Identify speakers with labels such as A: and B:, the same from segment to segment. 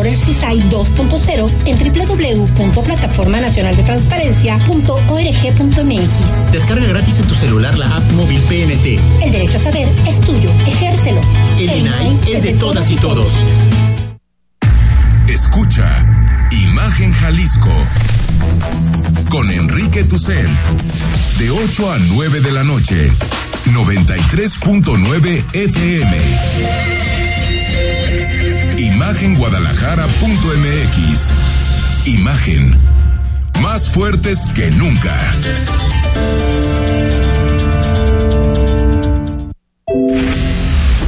A: El CISAI 2.0 en www.plataformanacionaldetransparencia.org.mx.
B: Descarga gratis en tu celular la app móvil PNT.
A: El derecho a saber es tuyo. Ejércelo.
B: El INAI es de todas y todos.
C: Escucha Imagen Jalisco con Enrique Tucent de 8 a 9 de la noche 93.9 FM Imagenguadalajara.mx Imagen más fuertes que nunca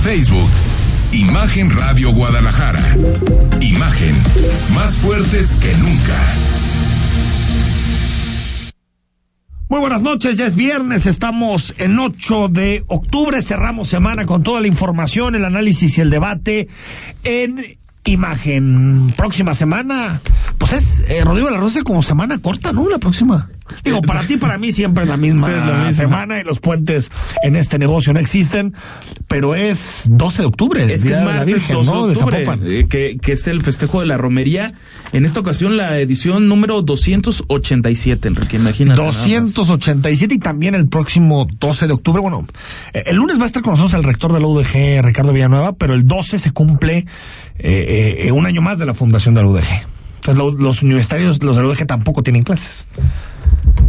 C: Facebook Imagen Radio Guadalajara. Imagen más fuertes que nunca.
D: Muy buenas noches, ya es viernes, estamos en 8 de octubre, cerramos semana con toda la información, el análisis y el debate en imagen. Próxima semana, pues es, eh, Rodrigo La Rosa como semana corta, ¿no? La próxima. Digo, para ti, para mí siempre es la misma,
E: Sí, es la misma.
D: semana y los puentes en este negocio no existen, pero es 12 de octubre,
E: Es que es
D: de la
E: martes
D: Virgen,
E: 12
D: ¿no?
E: de octubre, eh, que, que es el festejo de la romería. En esta ocasión la edición número 287, Enrique, imagínate. nada más.
D: 287 y también el próximo 12 de octubre. Bueno, eh, el lunes va a estar con nosotros el rector de la UDG, Ricardo Villanueva, pero el 12 se cumple eh, eh, un año más de la fundación de la UDG. Entonces lo- los universitarios, los de la UDG tampoco tienen clases.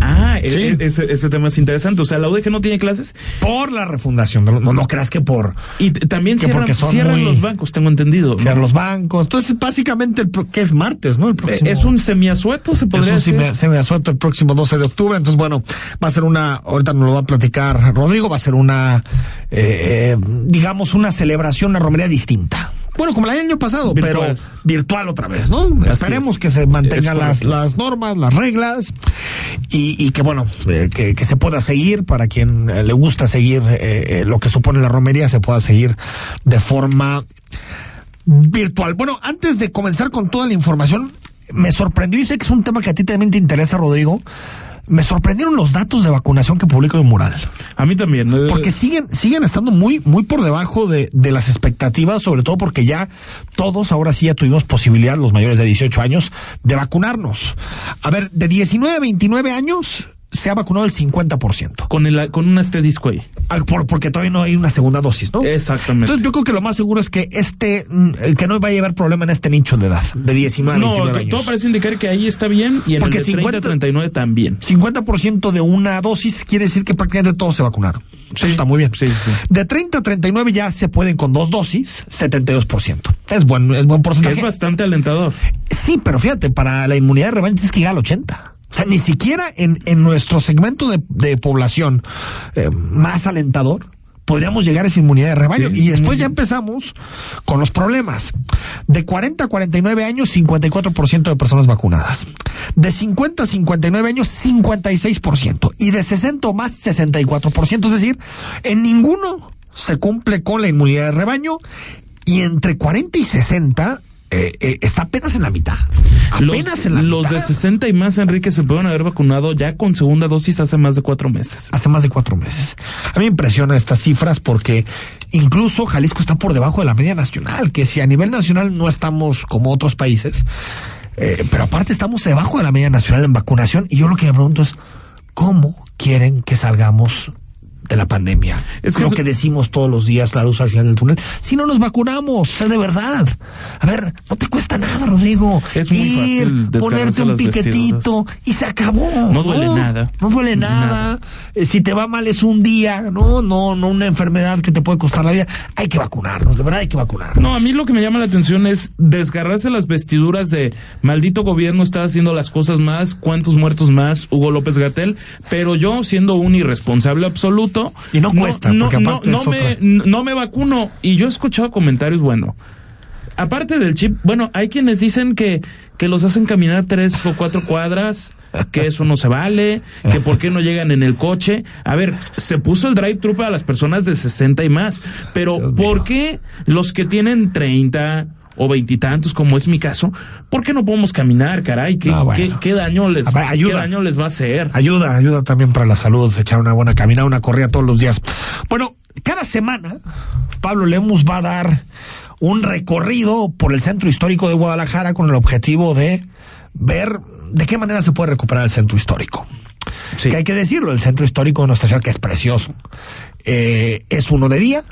E: Ah,
D: Sí.
E: e- e- ese, ese tema es interesante. O sea, la UDG no tiene clases
D: Por la refundación. No, no creas que por
E: y también
D: Que
E: cierran,
D: muy-
E: los bancos, tengo entendido. ¿no?
D: cierran los bancos. Entonces, básicamente, el pro- que es martes, ¿no? El
E: Eh,
D: próximo.
E: Es un semiasueto, se
D: Es
E: podría
D: un
E: decir.
D: semi- semiasueto el próximo 12 de octubre. Entonces, bueno, va a ser una, ahorita nos lo va a platicar Rodrigo, va a ser una, eh, eh, digamos, una celebración, una romería distinta. Bueno, como la del año pasado,
E: Virtual.
D: pero virtual otra vez, ¿no?
E: Así
D: Esperemos
E: es.
D: que se mantengan las, las normas, las reglas y, y que, bueno, eh, que, que se pueda seguir para quien eh, le gusta seguir eh, eh, lo que supone la romería, se pueda seguir de forma virtual. Bueno, antes de comenzar con toda la información, me sorprendió y sé que es un tema que a ti también te interesa, Rodrigo. Me sorprendieron los datos de vacunación que publicó el mural.
E: A mí también. eh,
D: Porque siguen, siguen estando muy, muy por debajo de, de las expectativas, sobre todo porque ya todos ahora sí ya tuvimos posibilidad, los mayores de 18 años, de vacunarnos. A ver, de 19 a 29 años se ha vacunado el 50%.
E: con, el, con un asterisco ahí.
D: Ah, Por, porque todavía no hay una segunda dosis, ¿no?
E: Exactamente.
D: Entonces yo creo que lo más seguro es que este, mm, eh, que no vaya a haber problema en este nicho de edad, de 19 a
E: no,
D: 29
E: to-
D: años.
E: todo parece indicar que ahí está bien y en
D: Porque
E: el de 30
D: 50
E: 39 también.
D: 50% de una dosis quiere decir que prácticamente todos se vacunaron. Eso está muy bien.
E: Sí, sí.
D: De 30 a 39 ya se pueden con dos dosis, 72%. Es buen, es buen porcentaje.
E: es bastante alentador.
D: Sí, pero fíjate, para la inmunidad de rebaño tienes que llegar al 80. O sea, ni siquiera en, en nuestro segmento de, de población eh, más alentador podríamos llegar a esa inmunidad de rebaño.
E: Sí.
D: y después ya empezamos con los problemas. De 40 a 49 años, 54% de personas vacunadas. De 50 a 59 años, 56%. Y de 60 o más, 64%. Es decir, en ninguno se cumple con la inmunidad de rebaño. Y entre 40 y 60 eh, eh, está apenas en la mitad. Apenas
E: Los,
D: en la
E: los
D: mitad.
E: de 60 y más, Enrique, se pueden haber vacunado ya con segunda dosis hace más de cuatro meses.
D: hace más de cuatro meses. A mí me impresionan estas cifras porque incluso Jalisco está por debajo de la media nacional, que si a nivel nacional no estamos como otros países, eh, pero aparte estamos debajo de la media nacional en vacunación y yo lo que me pregunto es, ¿cómo quieren que salgamos? De la pandemia.
E: Es que
D: lo que decimos todos los días, la luz al final del túnel. Si no nos vacunamos, o sea, de verdad. A ver, no te cuesta nada, Rodrigo.
E: Es muy
D: Ir,
E: fácil
D: ponerte un piquetito y se acabó.
E: No duele nada.
D: No duele nada.
E: Nada.
D: Eh, si te va mal es un día, no, no, no una enfermedad que te puede costar la vida. Hay que vacunarnos, de verdad hay que vacunarnos.
E: No, a mí lo que me llama la atención es desgarrarse las vestiduras de maldito gobierno está haciendo las cosas más, cuántos muertos más, Hugo López Gatel, pero yo siendo un irresponsable absoluto
D: Y no cuesta,
E: no,
D: porque
E: no,
D: aparte
E: no
D: es
E: me, no me vacuno. Y yo he escuchado comentarios, bueno, aparte del chip, bueno, hay quienes dicen que que los hacen caminar tres o cuatro cuadras, que eso no se vale, que por qué no llegan en el coche. A ver, se puso el drive-thru para las personas de 60 y más, pero ¿por qué los que tienen 30 o veintitantos, como es mi caso, ¿por qué no podemos caminar, caray? ¿Qué,
D: No, bueno.
E: qué- qué daño les,
D: A ver, ayuda.
E: qué daño les va a hacer?
D: Ayuda, ayuda también para la salud, echar una buena caminada, una corrida todos los días. Bueno, cada semana Pablo Lemus va a dar un recorrido por el centro histórico de Guadalajara con el objetivo de ver de qué manera se puede recuperar el centro histórico.
E: Sí.
D: Que hay que decirlo, el centro histórico de nuestra ciudad, que es precioso, eh, es uno de día,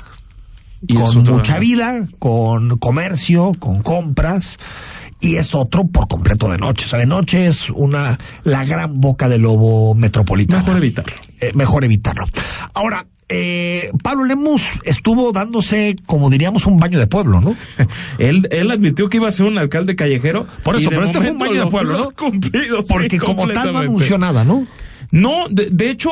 E: Y
D: con mucha vida, con comercio, con compras, y es otro por completo de noche. O sea, de noche es una la gran boca de lobo metropolitana.
E: Mejor evitarlo.
D: Eh, mejor evitarlo. Ahora, eh, Pablo Lemus estuvo dándose, como diríamos, un baño de pueblo, ¿no?
E: Él, él admitió que iba a ser un alcalde callejero.
D: Por eso, pero este fue un baño de
E: lo-
D: pueblo,
E: lo
D: ¿no?
E: cumplido, sí,
D: Porque como tal no anunció nada, ¿no?
E: No, de, de hecho,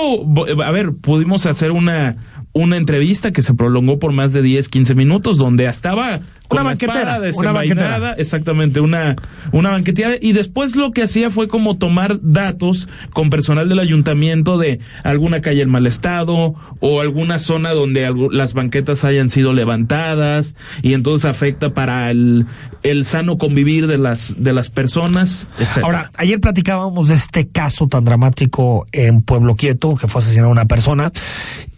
E: a ver, pudimos hacer una, una entrevista que se prolongó por más de 10, 15 minutos, donde estaba con
D: Una banquetera, una banquetera.
E: exactamente, una, una banqueteada, y después lo que hacía fue como tomar datos con personal del ayuntamiento de alguna calle en mal estado, o alguna zona donde las banquetas hayan sido levantadas, y entonces afecta para el, el sano convivir de las, de las personas, etcétera.
D: Ahora, ayer platicábamos de este caso tan dramático en Pueblo Quieto, que fue asesinada una persona,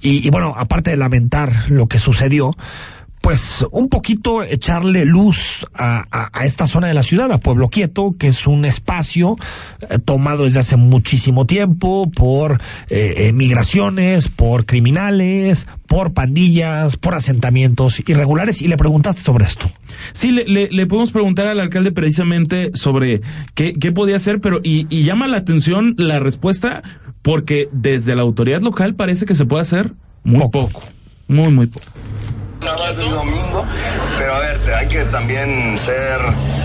D: y, y bueno, aparte de lamentar lo que sucedió, pues un poquito echarle luz a, esta zona de la ciudad, a Pueblo Quieto, que es un espacio eh, tomado desde hace muchísimo tiempo por eh, eh, migraciones, por criminales, por pandillas, por asentamientos irregulares, y le preguntaste sobre esto.
E: Sí, le, le, le podemos preguntar al alcalde precisamente sobre qué, qué podía hacer, pero y, y llama la atención la respuesta porque desde la autoridad local parece que se puede hacer muy
D: Poco.
E: poco. Muy, muy poco.
F: y domingo, pero a ver, hay que también ser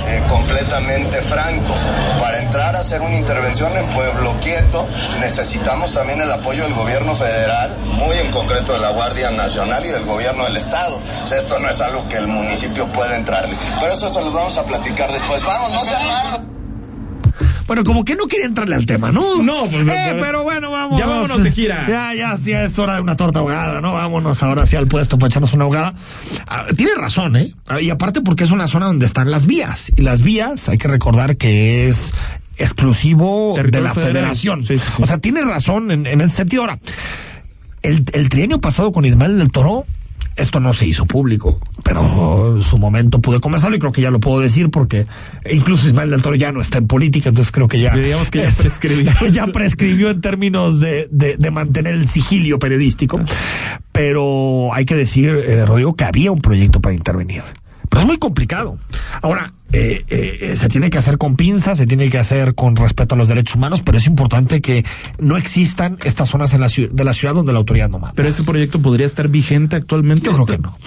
F: eh, completamente francos. Para entrar a hacer una intervención en Pueblo Quieto necesitamos también el apoyo del gobierno federal, muy en concreto de la Guardia Nacional y del gobierno del Estado. O sea, esto no es algo que el municipio pueda entrarle. Pero eso se los vamos a platicar después. Vamos, no sean malos.
D: Bueno, como que no quería entrarle al tema, ¿no?
E: No, pues,
D: Eh,
E: pues,
D: pero bueno, vamos.
E: ya vámonos de gira.
D: Ya, ya, sí, es hora de una torta ahogada, ¿no? Vámonos ahora sí al puesto para echarnos una ahogada. Ah, tiene razón, ¿eh? Ah, Y aparte porque es una zona donde están las vías. Y las vías, hay que recordar que es exclusivo de la
E: federal.
D: federación.
E: Sí, sí, sí.
D: O sea, tiene razón en, en ese sentido. Ahora, el, el trienio pasado con Ismael del Toro, esto no se hizo público, pero en su momento pude conversarlo y creo que ya lo puedo decir porque incluso Ismael del Toro ya no está en política, entonces creo que ya,
E: Diríamos que ya prescribió.
D: ya prescribió en términos de, de, de mantener el sigilio periodístico, pero hay que decir, eh, Rodrigo, que había un proyecto para intervenir. Pero es muy complicado. Ahora, eh, eh, eh, se tiene que hacer con pinzas, se tiene que hacer con respeto a los derechos humanos, pero es importante que no existan estas zonas en la de la ciudad donde la autoridad no manda.
E: Pero ese proyecto podría estar vigente actualmente.
D: Yo creo que no.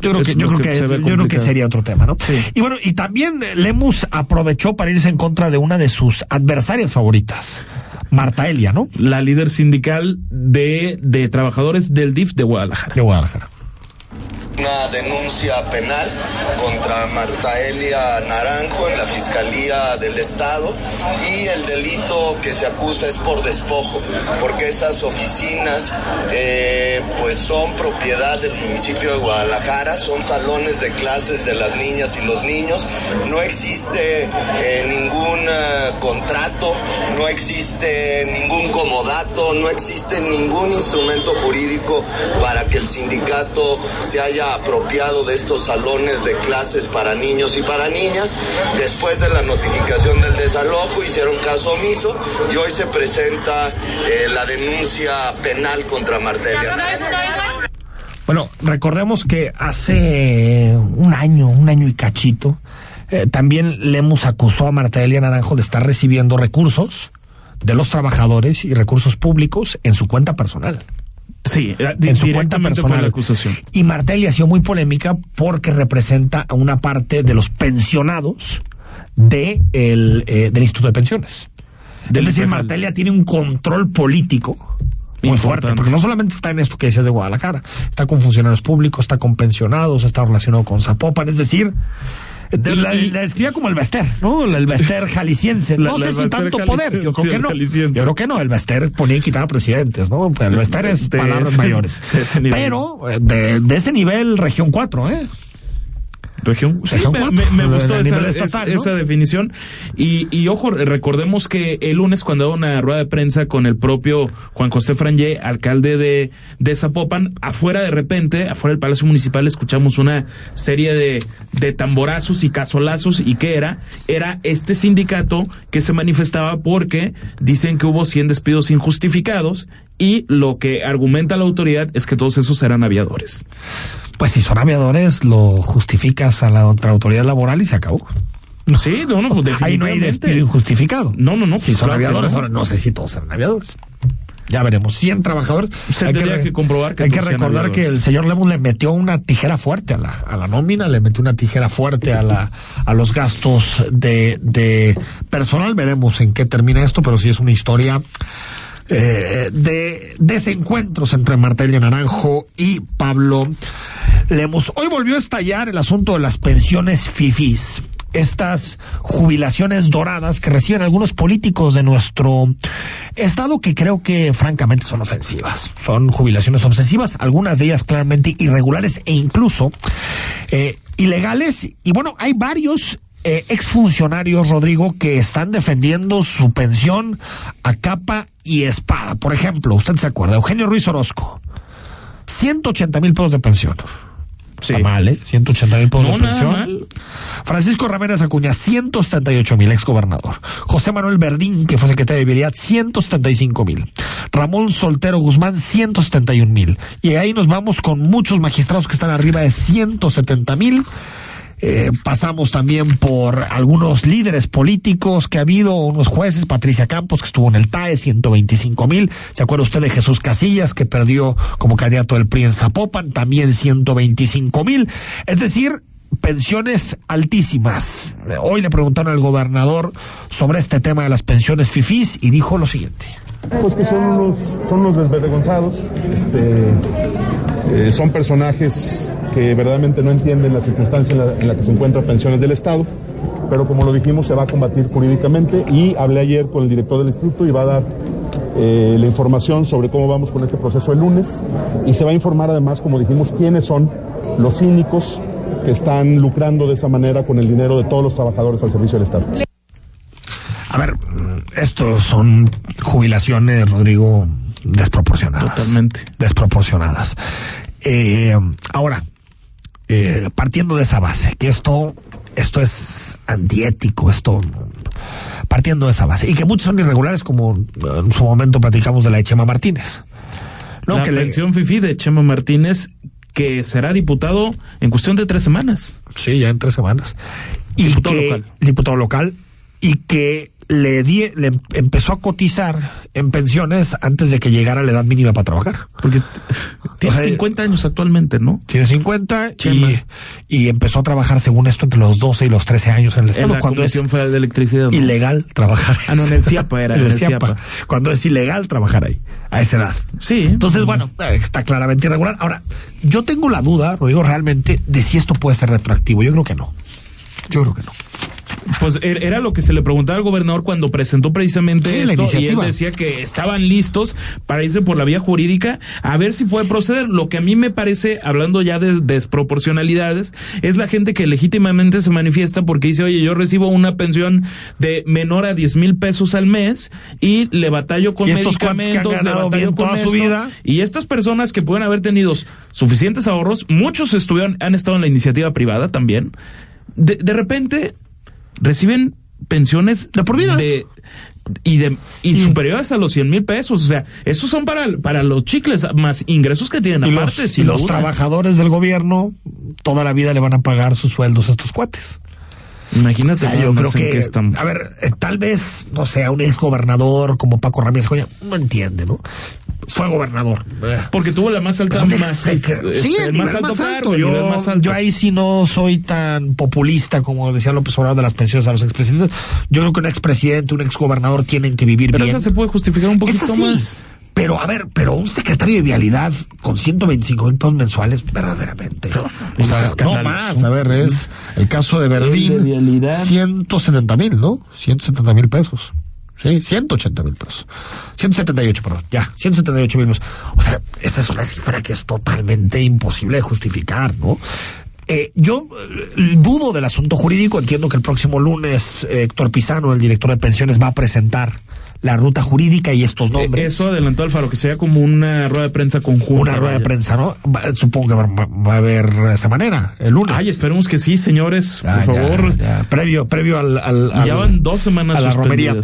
D: Yo creo que, yo creo
E: que
D: que,
E: se
D: es-
E: ve
D: yo creo que
E: complicado.
D: sería otro tema, ¿no?
E: Sí.
D: Y bueno, y también Lemus aprovechó para irse en contra de una de sus adversarias favoritas, Marta Elia, ¿no?
E: La líder sindical de, de trabajadores del DIF de Guadalajara.
D: De Guadalajara.
F: Una denuncia penal contra Marta Elia Naranjo en la Fiscalía del Estado y el delito que se acusa es por despojo, porque esas oficinas eh, pues son propiedad del municipio de Guadalajara, son salones de clases de las niñas y los niños, no existe eh, ningún eh, contrato, no existe ningún comodato, no existe ningún instrumento jurídico para que el sindicato se haya apropiado de estos salones de clases para niños y para niñas. Después de la notificación del desalojo hicieron caso omiso y hoy se presenta eh, la denuncia penal contra Martelia.
D: Bueno, recordemos que hace un año, un año y cachito, eh, también Lemus acusó a Marta Elia Naranjo de estar recibiendo recursos de los trabajadores y recursos públicos en su cuenta personal.
E: Sí, eh,
D: en su cuenta personal.
E: la acusación.
D: Y Martelli ha sido muy polémica porque representa a una parte de los pensionados de el, eh, del Instituto de Pensiones.
E: Del
D: es decir. Martelia tiene un control político muy
E: Importante.
D: fuerte, porque no solamente está en esto que decías de Guadalajara, está con funcionarios públicos, está con pensionados, está relacionado con Zapopan, es decir, de- la, la describía como el Bester, ¿no? El Bester jalisciense.
E: La-
D: no sé si tanto poder, yo creo que no. Yo creo que no, el Bester ponía y quitaba presidentes, ¿no? El Bester es
E: De
D: palabras
E: ese-
D: mayores.
E: de.
D: Pero eh, de, de ese nivel, región 4, ¿eh?
E: Región, sí,
D: Región
E: me, gustó esa,
D: estatal,
E: es-
D: ¿no?
E: esa definición. Y, y ojo, recordemos que el lunes cuando hubo una rueda de prensa con el propio Juan José Frangé, alcalde de, de Zapopan, afuera de repente, afuera del Palacio Municipal, escuchamos una serie de, de tamborazos y casolazos. ¿Y qué era? Era este sindicato que se manifestaba porque dicen que hubo 100 despidos injustificados y lo que argumenta la autoridad es que todos esos eran aviadores.
D: Pues si son aviadores, lo justificas a la otra autoridad laboral y se acabó.
E: Sí, no, no, pues
D: Ahí no hay
E: definitivamente.
D: despido injustificado.
E: No, no, no,
D: Si
E: pues
D: son
E: claro
D: aviadores,
E: no.
D: ahora no sé si todos eran aviadores. Ya veremos. 100 trabajadores.
E: Se tendría que comprobar que
D: Hay que recordar que el señor Lemus le metió una tijera fuerte a la, a la nómina, le metió una tijera fuerte a, la, a los gastos de, de personal. Veremos en qué termina esto, pero sí es una historia eh, de desencuentros entre Martelia Naranjo y Pablo Lemus. Hoy volvió a estallar el asunto de las pensiones FIFIs. Estas jubilaciones doradas que reciben algunos políticos de nuestro estado que creo que francamente son ofensivas. Son jubilaciones obsesivas, algunas de ellas claramente irregulares e incluso eh, ilegales. Y bueno, hay varios eh, exfuncionarios, Rodrigo, que están defendiendo su pensión a capa y espada. Por ejemplo, usted se acuerda, Eugenio Ruiz Orozco, 180 mil pesos de pensión. Está mal, ¿eh? 180 mil pesos
E: No,
D: de pensión.
E: mal.
D: Francisco Ramírez Acuña, 178 mil, exgobernador. José Manuel Verdín, que fue secretario de Vialidad, 175 mil. Ramón Soltero Guzmán, 171 mil. Y ahí nos vamos con muchos magistrados que están arriba de 170 mil. Eh, pasamos también por algunos líderes políticos que ha habido, unos jueces, Patricia Campos, que estuvo en el TAE, 125 mil. ¿Se acuerda usted de Jesús Casillas, que perdió como candidato del PRI en Zapopan? También 125 mil. Es decir, pensiones altísimas. Hoy le preguntaron al gobernador sobre este tema de las pensiones FIFIs y dijo lo siguiente.
G: Pues que son unos, son unos desvergonzados, este, eh, son personajes que verdaderamente no entienden la circunstancia en la, que se encuentran pensiones del Estado, pero como lo dijimos se va a combatir jurídicamente y hablé ayer con el director del instituto y va a dar eh, la información sobre cómo vamos con este proceso el lunes y se va a informar además, como dijimos, quiénes son los cínicos que están lucrando de esa manera con el dinero de todos los trabajadores al servicio del Estado.
D: A ver, estos son jubilaciones, Rodrigo, desproporcionadas.
E: Totalmente.
D: Desproporcionadas. Eh, ahora, eh, partiendo de esa base, que esto, esto es antiético, esto, partiendo de esa base, y que muchos son irregulares, como en su momento platicamos de la de Chema Martínez. No,
E: la
D: que le-
E: pensión FIFI de Chema Martínez, que será diputado en cuestión de tres semanas.
D: Sí, ya en tres semanas. Y
E: Diputado
D: que-
E: local.
D: Diputado local. Y que le, di, le em- empezó a cotizar en pensiones antes de que llegara la edad mínima para trabajar.
E: Porque tiene
D: O sea,
E: 50 años actualmente, ¿no?
D: Tiene 50 y, y empezó a trabajar, según esto, entre los 12 y los 13 años en el
E: En
D: Estado,
E: la
D: cuando es
E: Federal de Electricidad. ¿no?
D: ilegal trabajar.
E: Ah, no, en el CIAPA era,
D: En el
E: el
D: CIAPA.
E: CIAPA.
D: Cuando es ilegal trabajar ahí, a esa edad.
E: Sí.
D: Entonces, bueno, está claramente irregular. Ahora, yo tengo la duda, lo digo realmente, de si esto puede ser retroactivo. Yo creo que no. Yo creo que no.
E: Pues er- era lo que se le preguntaba al gobernador cuando presentó precisamente
D: Sí, la
E: esto y él decía que estaban listos para irse por la vía jurídica a ver si puede proceder. Lo que a mí me parece, hablando ya de desproporcionalidades, es la gente que legítimamente se manifiesta porque dice, oye, yo recibo una pensión de menor a 10 mil pesos al mes y le batallo con medicamentos, le batallo con
D: toda su vida.
E: Y estas personas que pueden haber tenido suficientes ahorros, muchos estuvieron, han estado en la iniciativa privada también, de, de repente reciben pensiones
D: De por vida.
E: de- y de y superiores a los 100 mil pesos. O sea, esos son para, para los chicles, más ingresos que tienen
D: Y
E: aparte.
D: los, y los
E: duda.
D: trabajadores del gobierno toda la vida le van a pagar sus sueldos a estos cuates. O
E: Imagínate,
D: sea,
E: nada
D: yo creo
E: más
D: que,
E: qué estamos.
D: a ver, eh, tal vez, no sé, a un exgobernador como Paco Ramírez Coña, no entiende, ¿no? Fue gobernador.
E: Porque tuvo la más alta, más,
D: ex-
E: este,
D: sí, el
E: más
D: nivel
E: alto
D: más alto.
E: cargo, el nivel
D: Yo,
E: más alto.
D: yo ahí sí no soy tan populista como decía López Obrador de las pensiones a los expresidentes. Yo creo que un expresidente, un exgobernador tienen que vivir
E: Pero
D: bien.
E: esa se puede justificar un poquito más.
D: Pero, a ver, pero un secretario de vialidad con 125 mil pesos mensuales, verdaderamente. O sea, no más. A ver, es el caso de Verdín.
E: El de vialidad.
D: 170 mil, ¿no? 170 mil pesos. Sí, 180 mil pesos. 178, perdón. Ya, 178 mil pesos. O sea, esa es una cifra que es totalmente imposible de justificar, ¿no? Eh, yo eh, dudo del asunto jurídico, entiendo que el próximo lunes eh, Héctor Pizano, el director de pensiones, va a presentar la ruta jurídica y estos nombres.
E: Eh, Eso adelantó Alfaro, que sería como una rueda de prensa conjunta.
D: una rueda de prensa, ¿no? Va- supongo que va, va a haber esa manera, el lunes.
E: Ay, esperemos que sí, señores, por
D: Ah, ya,
E: favor.
D: ya. Previo, previo al, al- al-
E: Ya van dos semanas
D: a la romería.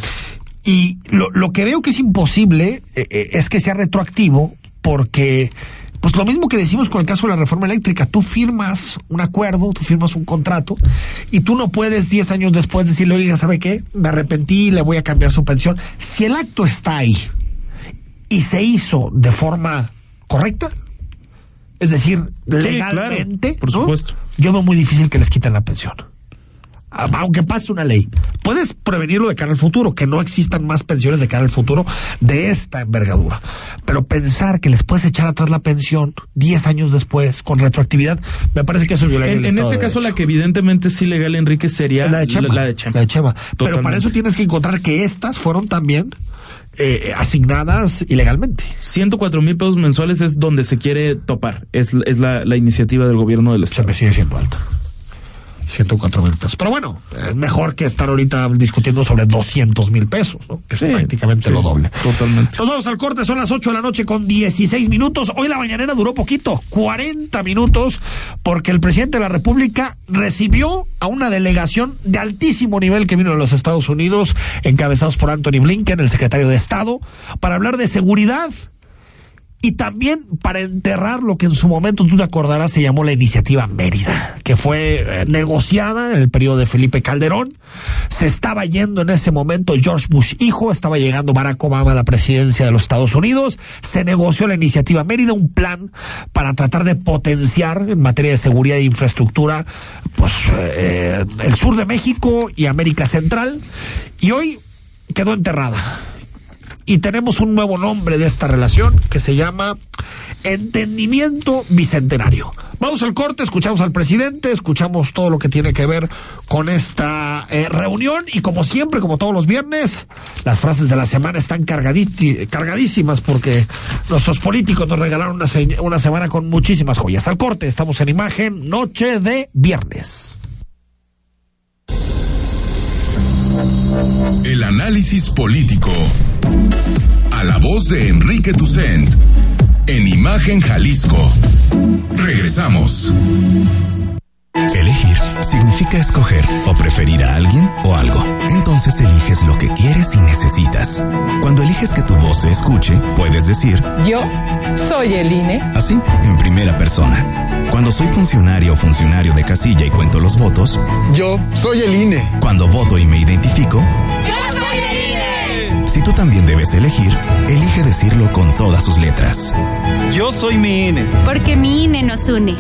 D: Y lo, lo que veo que es imposible eh, eh, es que sea retroactivo, porque, pues lo mismo que decimos con el caso de la reforma eléctrica, tú firmas un acuerdo, tú firmas un contrato, y tú no puedes 10 años después decirle, oiga, ¿sabe qué? Me arrepentí, le voy a cambiar su pensión. Si el acto está ahí y se hizo de forma correcta, es decir,
E: claro,
D: legalmente,
E: por
D: ¿no?
E: supuesto.
D: yo veo muy difícil que les quiten la pensión. A- Aunque pase una ley, puedes prevenirlo de cara al futuro, que no existan más pensiones de cara al futuro de esta envergadura. Pero pensar que les puedes echar atrás la pensión 10 años después con retroactividad, me parece que eso violaría
E: En,
D: el
E: en este
D: de
E: caso,
D: Derecho.
E: la que evidentemente es ilegal, Enrique, sería
D: la de Chema.
E: La, de Chema.
D: La de Chema. Pero para eso tienes que encontrar que estas fueron también eh, asignadas ilegalmente.
E: 104 mil pesos mensuales es donde se quiere topar. Es, es la, la iniciativa del gobierno del
D: Se
E: Estado.
D: me sigue siendo alto. 104 mil pesos. Pero bueno, es mejor que estar ahorita discutiendo sobre 200 mil pesos, ¿no? Que
E: Sí,
D: es prácticamente
E: sí,
D: lo doble.
E: totalmente.
D: Nos vamos al corte, son las 8 de la noche con 16 minutos. Hoy la mañanera duró poquito, 40 minutos, porque el presidente de la República recibió a una delegación de altísimo nivel que vino de los Estados Unidos, encabezados por Anthony Blinken, el secretario de Estado, para hablar de seguridad y también para enterrar lo que en su momento, tú te acordarás, se llamó la iniciativa Mérida, que fue eh, negociada en el periodo de Felipe Calderón. Se estaba yendo en ese momento George Bush hijo, estaba llegando Barack Obama a la presidencia de los Estados Unidos. Se negoció la iniciativa Mérida, un plan para tratar de potenciar en materia de seguridad e infraestructura, pues eh, el sur de México y América Central. Y hoy quedó enterrada y tenemos un nuevo nombre de esta relación que se llama Entendimiento Bicentenario. Vamos al corte, escuchamos al presidente, escuchamos todo lo que tiene que ver con esta eh, reunión y como siempre, como todos los viernes, las frases de la semana están cargadísimas porque nuestros políticos nos regalaron una, una semana con muchísimas joyas. Al corte, estamos en imagen, noche de viernes.
C: El análisis político. A la voz de Enrique Tucent. En Imagen Jalisco. Regresamos.
H: Elegir significa escoger o preferir a alguien o algo. Entonces eliges lo que quieres y necesitas. Cuando eliges que tu voz se escuche, puedes decir
I: Yo soy el INE.
H: así, en primera persona. Cuando soy funcionario o funcionario de casilla y cuento los votos,
J: Yo soy el INE.
H: cuando voto y me identifico,
K: ¡Yo soy el INE!
H: Si tú también debes elegir, elige decirlo con todas sus letras.
J: Yo soy mi INE.
K: Porque mi INE nos une.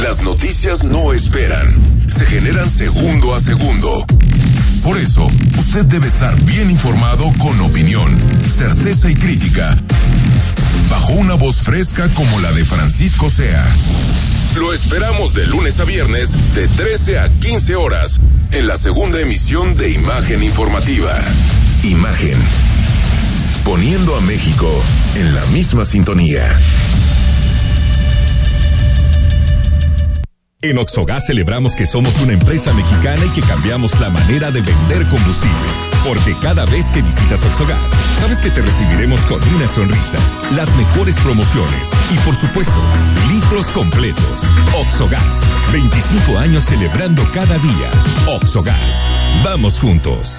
C: Las noticias no esperan, se generan segundo a segundo. Por eso, usted debe estar bien informado con opinión, certeza y crítica. Bajo una voz fresca como la de Francisco Sea. Lo esperamos de lunes a viernes, de 13 a 15 horas, en la segunda emisión de Imagen Informativa. Imagen. Poniendo a México en la misma sintonía.
L: En Oxogas celebramos que somos una empresa mexicana y que cambiamos la manera de vender combustible. Porque cada vez que visitas Oxogas, sabes que te recibiremos con una sonrisa, las mejores promociones y por supuesto, litros completos. Oxogas, 25 años celebrando cada día. Oxogas, vamos juntos.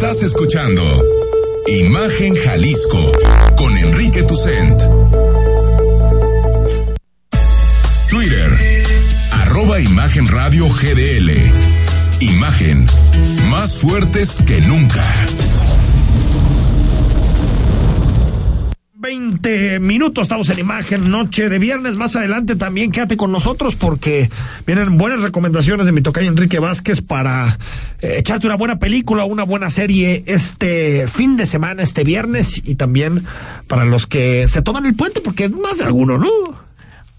C: Estás escuchando Imagen Jalisco con Enrique Tucent. Twitter, arroba Imagen Radio GDL. Imagen, más fuertes que nunca.
D: 20 minutos, estamos en imagen, noche de viernes. Más adelante también quédate con nosotros porque vienen buenas recomendaciones de mi tocayo Enrique Vázquez para eh, echarte una buena película, una buena serie este fin de semana, este viernes y también para los que se toman el puente porque es más de alguno, ¿no?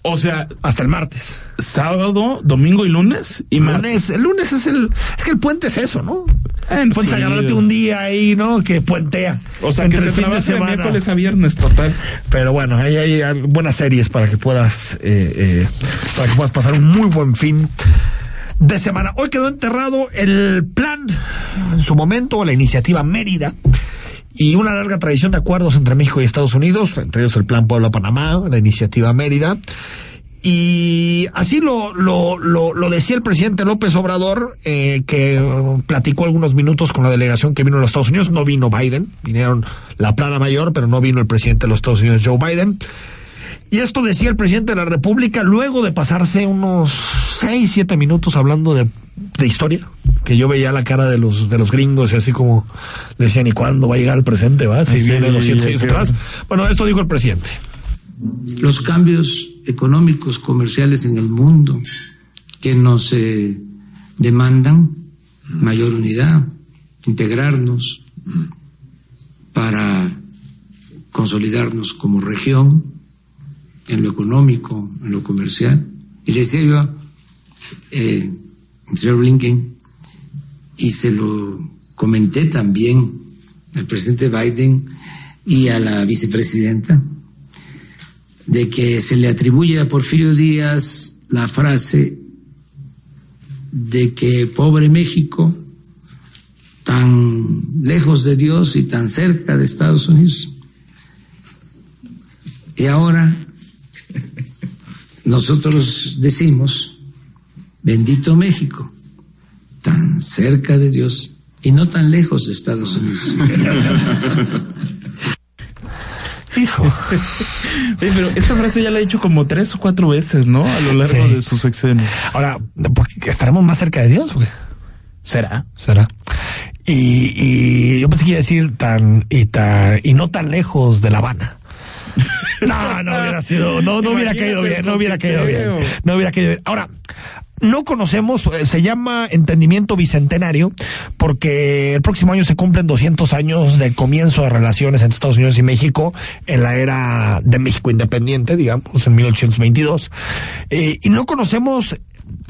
E: O sea,
D: hasta el martes.
E: Sábado, domingo y lunes y
D: lunes. El lunes es el. Es que el puente es eso, ¿no? Eh, Puedes sí. agarrarte un día ahí, ¿no? Que puentea.
E: O sea, que se fin de, semana. de miércoles a viernes, total.
D: Pero bueno, ahí hay, buenas series para que puedas. Eh, eh, para que puedas pasar un muy buen fin de semana. Hoy quedó enterrado el plan, en su momento, la iniciativa Mérida y una larga tradición de acuerdos entre México y Estados Unidos, entre ellos el Plan Puebla-Panamá, la iniciativa Mérida. Y así lo, lo, lo, decía el presidente López Obrador, eh, que platicó algunos minutos con la delegación que vino a los Estados Unidos. No vino Biden, vinieron la plana mayor, pero no vino el presidente de los Estados Unidos, Joe Biden. Y esto decía el presidente de la República luego de pasarse unos seis, siete minutos hablando de, de, historia, que yo veía la cara de los de los gringos y así como decían, ¿y cuándo va a llegar el presente? va Si sí, viene 200 años atrás. Bueno, esto dijo el presidente.
M: Los cambios económicos, comerciales en el mundo que nos eh, demandan mayor unidad, integrarnos para consolidarnos como región en lo económico, en lo comercial. Y le decía yo eh, señor Blinken, y se lo comenté también al presidente Biden y a la vicepresidenta, de que se le atribuye a Porfirio Díaz la frase de que pobre México, tan lejos de Dios y tan cerca de Estados Unidos. Y ahora nosotros decimos, bendito México, tan cerca de Dios y no tan lejos de Estados Unidos.
E: Hijo. pero esta frase ya la he dicho como tres o cuatro veces, ¿no? A lo largo sí. de sus sexenio.
D: Ahora, porque estaremos más cerca de Dios, güey.
E: ¿Será?
D: Será. Y, y yo pensé que iba a decir tan y tan y no tan lejos de La Habana. No, no hubiera sido, no, no hubiera caído bien, no hubiera caído bien, no hubiera caído bien. Ahora, no conocemos, se llama entendimiento bicentenario, porque el próximo año se cumplen 200 años del comienzo de relaciones entre Estados Unidos y México en la era de México independiente, digamos, en 1822. Eh, y no conocemos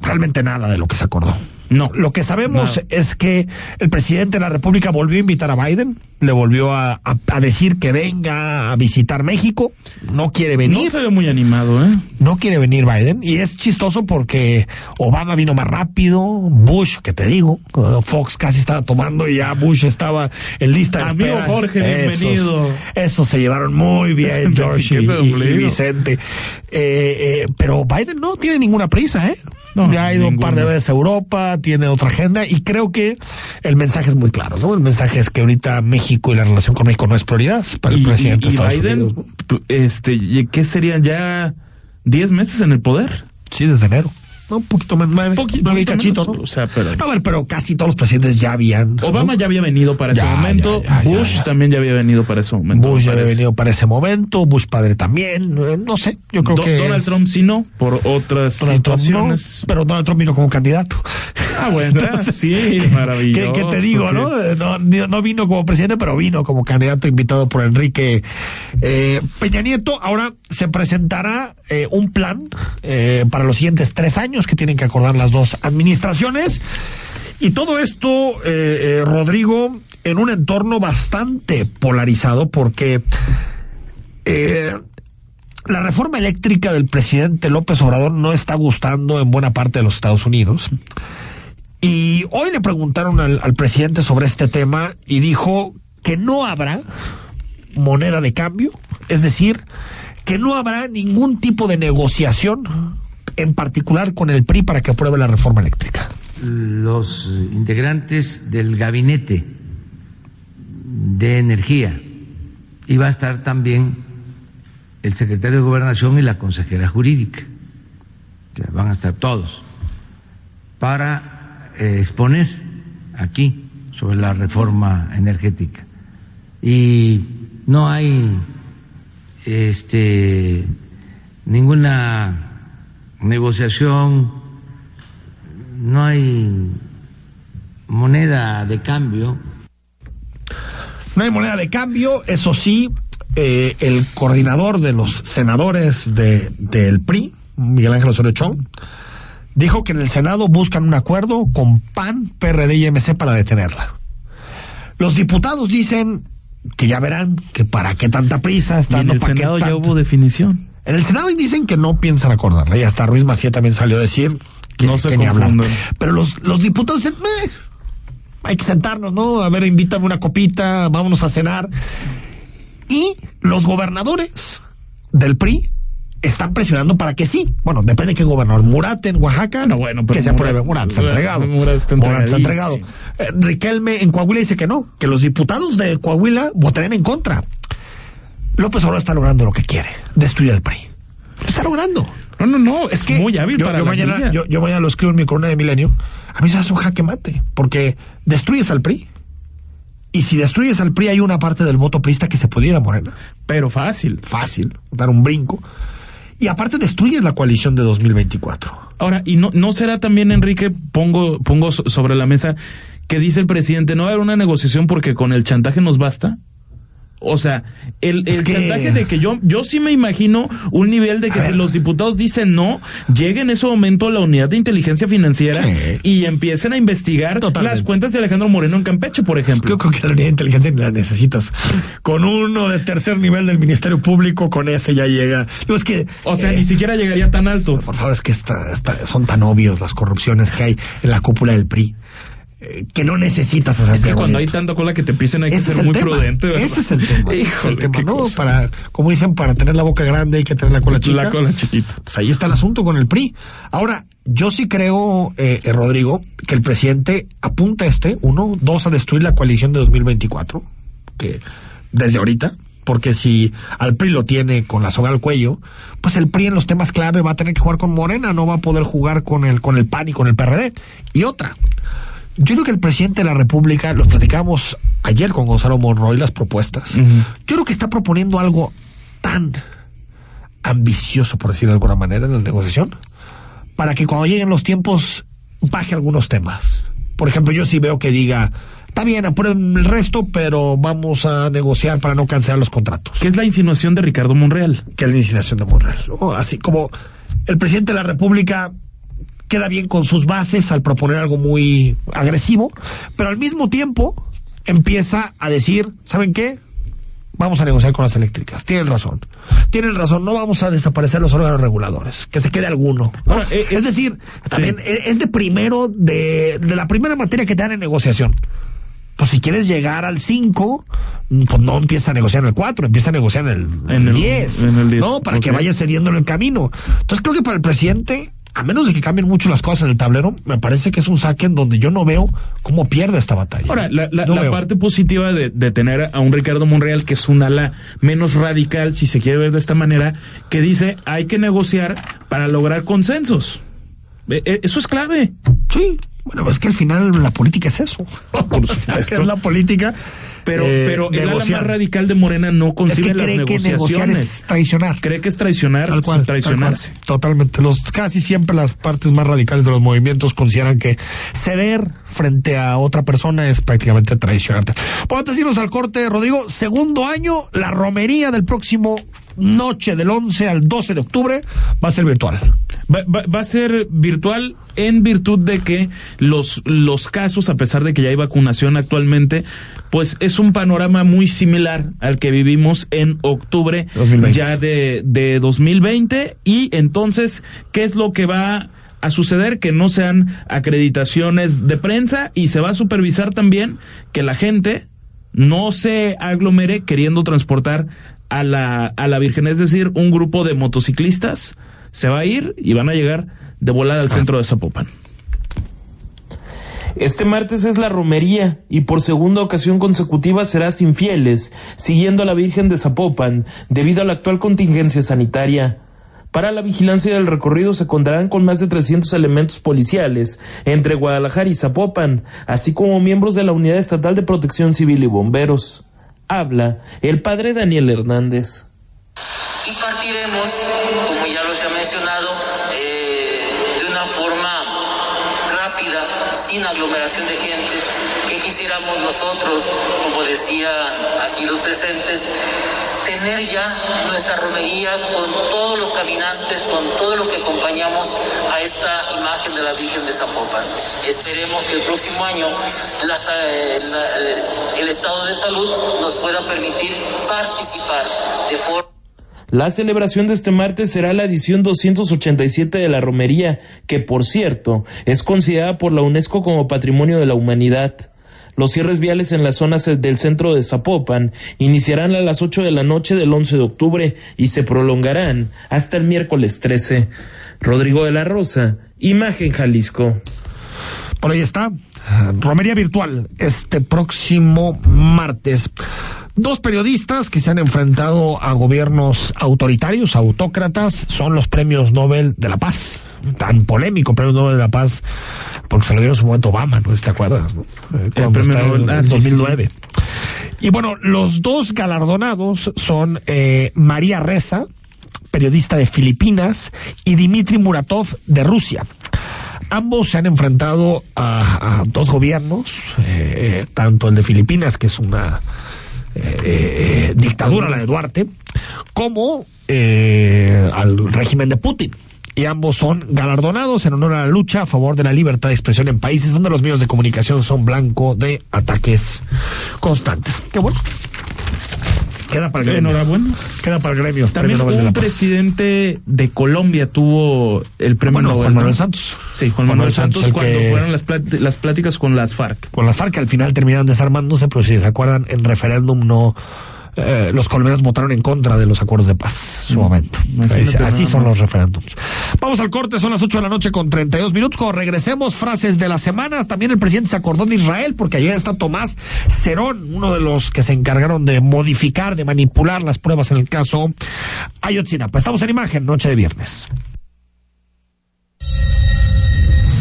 D: realmente nada de lo que se acordó.
E: No.
D: Lo que sabemos no. es que el presidente de la República volvió a invitar a Biden, le volvió a, a, a, decir que venga a visitar México, no quiere venir.
E: No se ve muy animado, ¿eh?
D: No quiere venir Biden, y es chistoso porque Obama vino más rápido, Bush, que te digo, Fox casi estaba tomando y ya Bush estaba en lista de
E: Amigo
D: espera.
E: Jorge, bienvenido.
D: Esos, se llevaron muy bien, George y, y, Vicente. Eh, eh, pero Biden no tiene ninguna prisa, ¿eh? No, ya ha ido ninguna. un par de veces a Europa, tiene otra agenda y creo que el mensaje es muy claro, ¿no? El mensaje es que ahorita México y la relación con México no es prioridad para el
E: y,
D: presidente
E: y, y
D: de Estados
E: Biden,
D: Unidos.
E: Este, ¿qué serían ya 10 meses en el poder?
D: Sí, desde enero. ¿No? Un poquito más, nueve,
E: Poqui-
D: nueve y
E: poquito
D: cachito,
E: menos,
D: ¿no?
E: O sea, pero.
D: A ver, pero casi todos los presidentes ya habían. ¿no?
E: Obama ya había venido para ese momento.
D: ya, ya, ya,
E: Bush también ya había venido para ese momento.
D: Bush ya había venido para ese momento, Bush padre también, eh, no sé, yo creo
E: Do-
D: que...
E: Donald Trump sí no, por otras
D: Donald Trump no,
E: situaciones.
D: pero Donald Trump vino como candidato.
E: Ah, bueno,
D: Entonces,
E: sí,
D: ¿qué-
E: maravilloso.
D: ¿Qué, qué te digo? Eh, no? no vino como presidente, pero vino como candidato invitado por Enrique eh, Peña Nieto. Ahora se presentará eh, un plan eh, para los siguientes tres años que tienen que acordar las dos administraciones. Y todo esto, eh, eh, Rodrigo, en un entorno bastante polarizado porque eh, la reforma eléctrica del presidente López Obrador no está gustando en buena parte de los Estados Unidos. Y hoy le preguntaron al, al presidente sobre este tema y dijo que no habrá moneda de cambio, es decir, que no habrá ningún tipo de negociación, en particular con el PRI, para que apruebe la reforma eléctrica.
M: los integrantes del gabinete de energía y va a estar también el secretario de gobernación y la consejera jurídica. Van a estar todos para eh, exponer aquí sobre la reforma energética. Y no hay este ninguna negociación no hay moneda de cambio.
D: No hay moneda de cambio, eso sí, eh, el coordinador de los senadores de, del PRI, Miguel Ángel Osorio Chong, dijo que en el Senado buscan un acuerdo con PAN, PRD y MC para detenerla. Los diputados dicen que ya verán que para qué tanta prisa
E: Y
D: está
E: en el Senado ya hubo definición.
D: En el Senado dicen que no piensan acordarla. Y hasta Ruiz Macía también salió a decir que,
E: No se
D: que ni hablar. Pero los, los diputados dicen, "Meh, hay que sentarnos, ¿no? A ver, invítame una copita, vámonos a cenar. Y los gobernadores del PRI están presionando para que sí. Bueno, depende de qué gobernador. Murat en Oaxaca,
E: Bueno, bueno, pero
D: que se apruebe.
E: Murat-
D: está entregado.
E: Murat está
D: Murat entregado.
E: entregadísimo.
D: Eh, Riquelme en Coahuila dice que no, que los diputados de Coahuila votarían en contra. López Obrador está logrando lo que quiere, destruir al PRI. Lo está logrando.
E: No, no, no, es,
D: Es que
E: muy hábil
D: yo,
E: para
D: yo
E: la
D: mañana, yo, yo mañana lo escribo en mi columna de Milenio. A mí se hace un jaque mate, porque destruyes al PRI. Y si destruyes al PRI, hay una parte del voto priista que se ir a Morena.
E: Pero fácil.
D: Fácil, dar un brinco. Y aparte destruyes la coalición de 2024.
E: Ahora, ¿y no, no será también, Enrique, pongo, pongo so- sobre la mesa, que dice el presidente, no va a haber una negociación porque con el chantaje nos basta? O sea, el, el
D: que-
E: chantaje de que yo, yo sí me imagino un nivel de que
D: A
E: si
D: ver.
E: los diputados dicen no, llegue en ese momento la unidad de inteligencia financiera
D: Sí.
E: y empiecen a investigar
D: Totalmente.
E: las cuentas de Alejandro Moreno en Campeche, por ejemplo.
D: Yo creo que la unidad de inteligencia la necesitas. Con uno de tercer nivel del Ministerio Público, con ese ya llega. Digo, es que.
E: O sea,
D: eh,
E: ni siquiera llegaría tan alto.
D: Por favor, es que esta- esta- son tan obvios las corrupciones que hay en la cúpula del PRI. Eh, que no necesitas a
E: Es que cuando hay tanta cola que te pisen hay que ser muy
D: tema.
E: prudente. ¿verdad?
D: Ese es el tema. ese es
E: Híjole,
D: el tema, ¿no?
E: cosa.
D: Para, como dicen, para tener la boca grande hay que tener la cola chica.
E: La cola chiquita.
D: Pues ahí está el asunto con el PRI. Ahora, yo sí creo, eh, eh, Rodrigo, que el presidente apunta a este, uno, dos, a destruir la coalición de 2024, que desde ahorita, porque si al PRI lo tiene con la soga al cuello, pues el PRI en los temas clave va a tener que jugar con Morena, no va a poder jugar con el, con el PAN y con el PRD. Y otra, yo creo que el presidente de la República, los platicamos ayer con Gonzalo Monroy, las propuestas. Yo creo que está proponiendo algo tan ambicioso, por decirlo de alguna manera, en la negociación, para que cuando lleguen los tiempos baje algunos temas. Por ejemplo, yo sí veo que diga, está bien, aprueben el resto, pero vamos a negociar para no cancelar los contratos.
E: ¿Qué es la insinuación de Ricardo Monreal?
D: Que es la insinuación de Monreal. Así como el presidente de la República queda bien con sus bases al proponer algo muy agresivo, pero al mismo tiempo empieza a decir, ¿saben qué? Vamos a negociar con las eléctricas. Tienen razón. Tienen razón. No vamos a desaparecer los órganos reguladores. Que se quede alguno. ¿no?
E: Ahora, eh,
D: es decir, también eh, es de primero, de, de la primera materia que te dan en negociación. Pues si quieres llegar al 5, pues no empieza a negociar en el 4, empieza a negociar en el,
E: En el-
D: 10.
E: en el 10,
D: ¿No? Para que vaya cediendo en el camino. Entonces creo que para el presidente, a menos de que cambien mucho las cosas en el tablero, me parece que es un saque en donde yo no veo cómo pierde esta batalla.
E: Ahora, la, la-
D: No
E: la
D: veo.
E: parte positiva de, de tener a un Ricardo Monreal, que es un ala menos radical, si se quiere ver de esta manera, que dice hay que negociar para lograr consensos. Eh, eh, eso es clave.
D: Sí. Bueno, es que al final la política es eso. Por supuesto. es la política.
E: Pero, eh, pero el ala más radical de Morena no concibe
D: es que cree
E: las
D: que negociaciones. es traicionar.
E: Cree que es traicionar, tal cual, traicionarse.
D: Tal cual, totalmente. Los, casi siempre las partes más radicales de los movimientos consideran que ceder frente a otra persona es prácticamente traicionarte. Bueno, antes de irnos al corte, Rodrigo, segundo año, la romería del próximo noche del 11 al 12 de octubre va a ser virtual.
E: Va, va, va, a ser virtual en virtud de que los, los casos, a pesar de que ya hay vacunación actualmente, pues es un panorama muy similar al que vivimos en octubre 2020. ya de, de 2020 y entonces, ¿qué es lo que va a suceder? Que no sean acreditaciones de prensa y se va a supervisar también que la gente no se aglomere queriendo transportar a la, a la Virgen, es decir, un grupo de motociclistas se va a ir y van a llegar de volada al ah. centro de Zapopan.
N: Este martes es la romería y por segunda ocasión consecutiva será sin fieles, siguiendo a la Virgen de Zapopan debido a la actual contingencia sanitaria. Para la vigilancia del recorrido se contarán con más de 300 elementos policiales entre Guadalajara y Zapopan, así como miembros de la Unidad Estatal de Protección Civil y Bomberos. Habla el padre Daniel Hernández
O: como ya lo se ha mencionado, eh, de una forma rápida, de gente, que quisiéramos nosotros, como decía aquí los presentes, tener ya nuestra romería con todos los caminantes, con todos los que acompañamos a esta imagen de la Virgen de Zapopan. Esperemos que el próximo año eh, la, el estado de salud nos pueda permitir participar de forma
N: la celebración de este martes será la edición 287 de la Romería, que por cierto es considerada por la UNESCO como Patrimonio de la Humanidad. Los cierres viales en las zonas del centro de Zapopan iniciarán a las 8 de la noche del 11 de octubre y se prolongarán hasta el miércoles 13. Rodrigo de la Rosa, Imagen Jalisco.
D: Por ahí está. Romería virtual este próximo martes. Dos periodistas que se han enfrentado a gobiernos autoritarios, autócratas, son los premios Nobel de la Paz. Tan polémico premio Nobel de la Paz, porque se lo dieron en su momento Obama, ¿no? ¿Te acuerdas?
E: El premio Nobel,
D: en, 2009. Y bueno, los dos galardonados son eh, María Reza, periodista de Filipinas, y Dmitry Muratov de Rusia. Ambos se han enfrentado a, a dos gobiernos, eh, tanto el de Filipinas, que es una eh, eh, dictadura, la de Duarte, como al régimen de Putin y ambos son galardonados en honor a la lucha a favor de la libertad de expresión en países donde los medios de comunicación son blanco de ataques constantes. Qué bueno. Queda para el gremio.
E: Enhorabuena.
D: Queda para el gremio.
E: También un presidente de Colombia tuvo el premio
D: bueno, Juan Manuel Santos.
E: Sí, Juan, Manuel, Santos, cuando fueron las, las pláticas con las FARC.
D: Con las FARC, al final terminaron desarmándose, pero si se acuerdan, en referéndum no eh, los colombianos votaron en contra de los acuerdos de paz en su momento. Así son los referéndums. Vamos al corte, son las 8 de la noche con 32 minutos. Cuando regresemos, frases de la semana. También el presidente se acordó de Israel, porque ayer está Tomás Cerón, uno de los que se encargaron de modificar, de manipular las pruebas en el caso Ayotzinapa. Estamos en imagen, noche de viernes.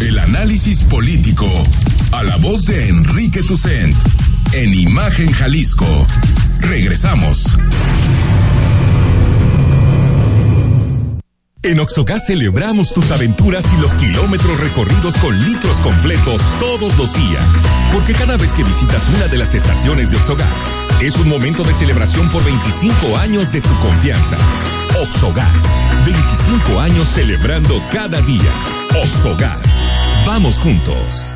C: El análisis político a la voz de Enrique Tucent en Imagen Jalisco. Regresamos.
L: En Oxogas celebramos tus aventuras y los kilómetros recorridos con litros completos todos los días. Porque cada vez que visitas una de las estaciones de Oxogas, es un momento de celebración por 25 años de tu confianza. Oxogas, 25 años celebrando cada día. Oxogas, vamos juntos.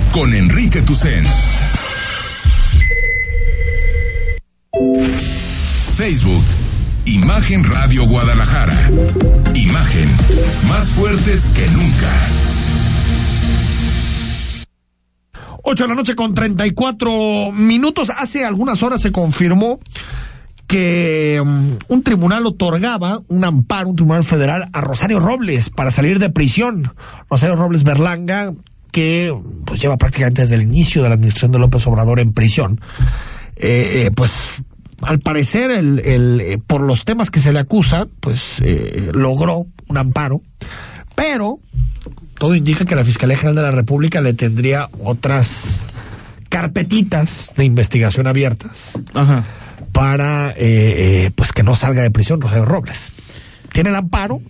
C: con Enrique Tucen. Facebook, Imagen Radio Guadalajara. Imagen, más fuertes que nunca.
D: 8 de la noche con 34 minutos. Hace algunas horas se confirmó que um, un tribunal otorgaba un amparo, un tribunal federal, a Rosario Robles para salir de prisión. Rosario Robles Berlanga, que pues lleva prácticamente desde el inicio de la administración de López Obrador en prisión. Eh, eh, pues al parecer, el, el, eh, por los temas que se le acusa, pues eh, logró un amparo, pero todo indica que la Fiscalía General de la República le tendría otras carpetitas de investigación abiertas
E: Ajá.
D: para pues que no salga de prisión Rosario Robles. Tiene el amparo,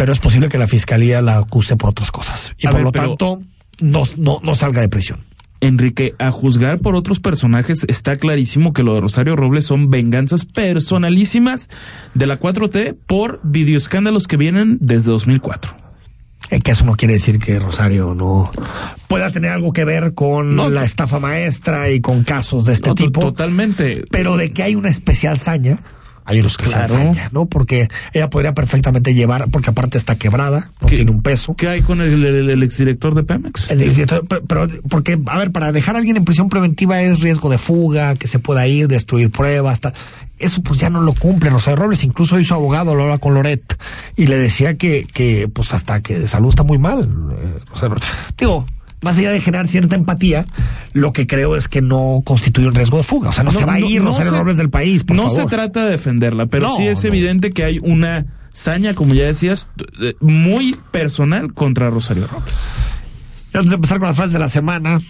D: pero es posible que la Fiscalía la acuse por otras cosas. Y
E: A
D: por
E: ver,
D: lo tanto, no, no, no salga de prisión.
E: Enrique, a juzgar por otros personajes, está clarísimo que lo de Rosario Robles son venganzas personalísimas de la 4T por videoescándalos que vienen desde 2004.
D: Eh, que eso no quiere decir que Rosario no pueda tener algo que ver con
E: No,
D: la estafa maestra y con casos de este
E: No,
D: tipo.
E: Totalmente.
D: Pero de que hay una especial saña, hay una especial
E: Claro.
D: saña, ¿no? Porque ella podría perfectamente llevar, porque aparte está quebrada, no
E: ¿Qué-
D: tiene un peso.
E: ¿Qué hay con el, el- el exdirector de Pemex?
D: El exdirector- pero, pero- porque, a ver, para dejar a alguien en prisión preventiva es riesgo de fuga, que se pueda ir, destruir pruebas, ta- eso pues ya no lo cumple Rosario Robles, incluso hoy su abogado lo habla con Loret y le decía que, que pues hasta que de salud está muy mal. eh, Rosario Robles. Digo, más allá de generar cierta empatía, lo que creo es que no constituye un riesgo de fuga. O sea, no, se va a ir Rosario
E: se-
D: Robles del país, por
E: no
D: favor.
E: se trata de defenderla, pero
D: No,
E: sí es
D: no.
E: evidente que hay una saña, como ya decías, muy personal contra Rosario Robles.
D: Y antes de empezar con las frases de la semana,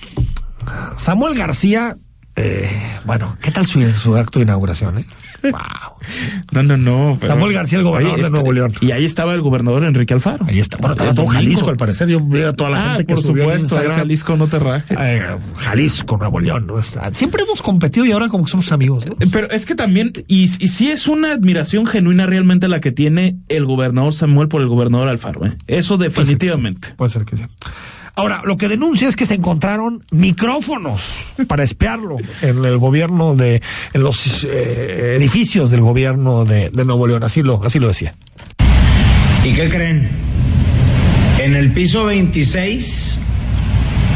D: Samuel García, eh, bueno, ¿qué tal su, su acto de inauguración? Eh? Wow.
E: No, no, no. pero-
D: Samuel García, el gobernador
E: Oye,
D: de Nuevo León.
E: Y ahí estaba el gobernador Enrique Alfaro.
D: Ahí está. Bueno, estaba todo. Jalisco, al parecer. Yo vi a toda la
E: ah,
D: gente que
E: por
D: subió
E: supuesto. Jalisco no te rajes.
D: Eh, Jalisco, Nuevo León. ¿no? Siempre hemos competido y ahora como que somos amigos. ¿no?
E: Eh, Pero es que también, y, y sí es una admiración genuina realmente la que tiene el gobernador Samuel por el gobernador Alfaro. ¿eh? Eso definitivamente.
D: Puede ser que sí. Ahora, lo que denuncia es que se encontraron micrófonos para espiarlo en el gobierno de, en los eh, edificios del gobierno de, de Nuevo León. Así lo, así lo decía.
P: ¿Y qué creen? En el piso 26,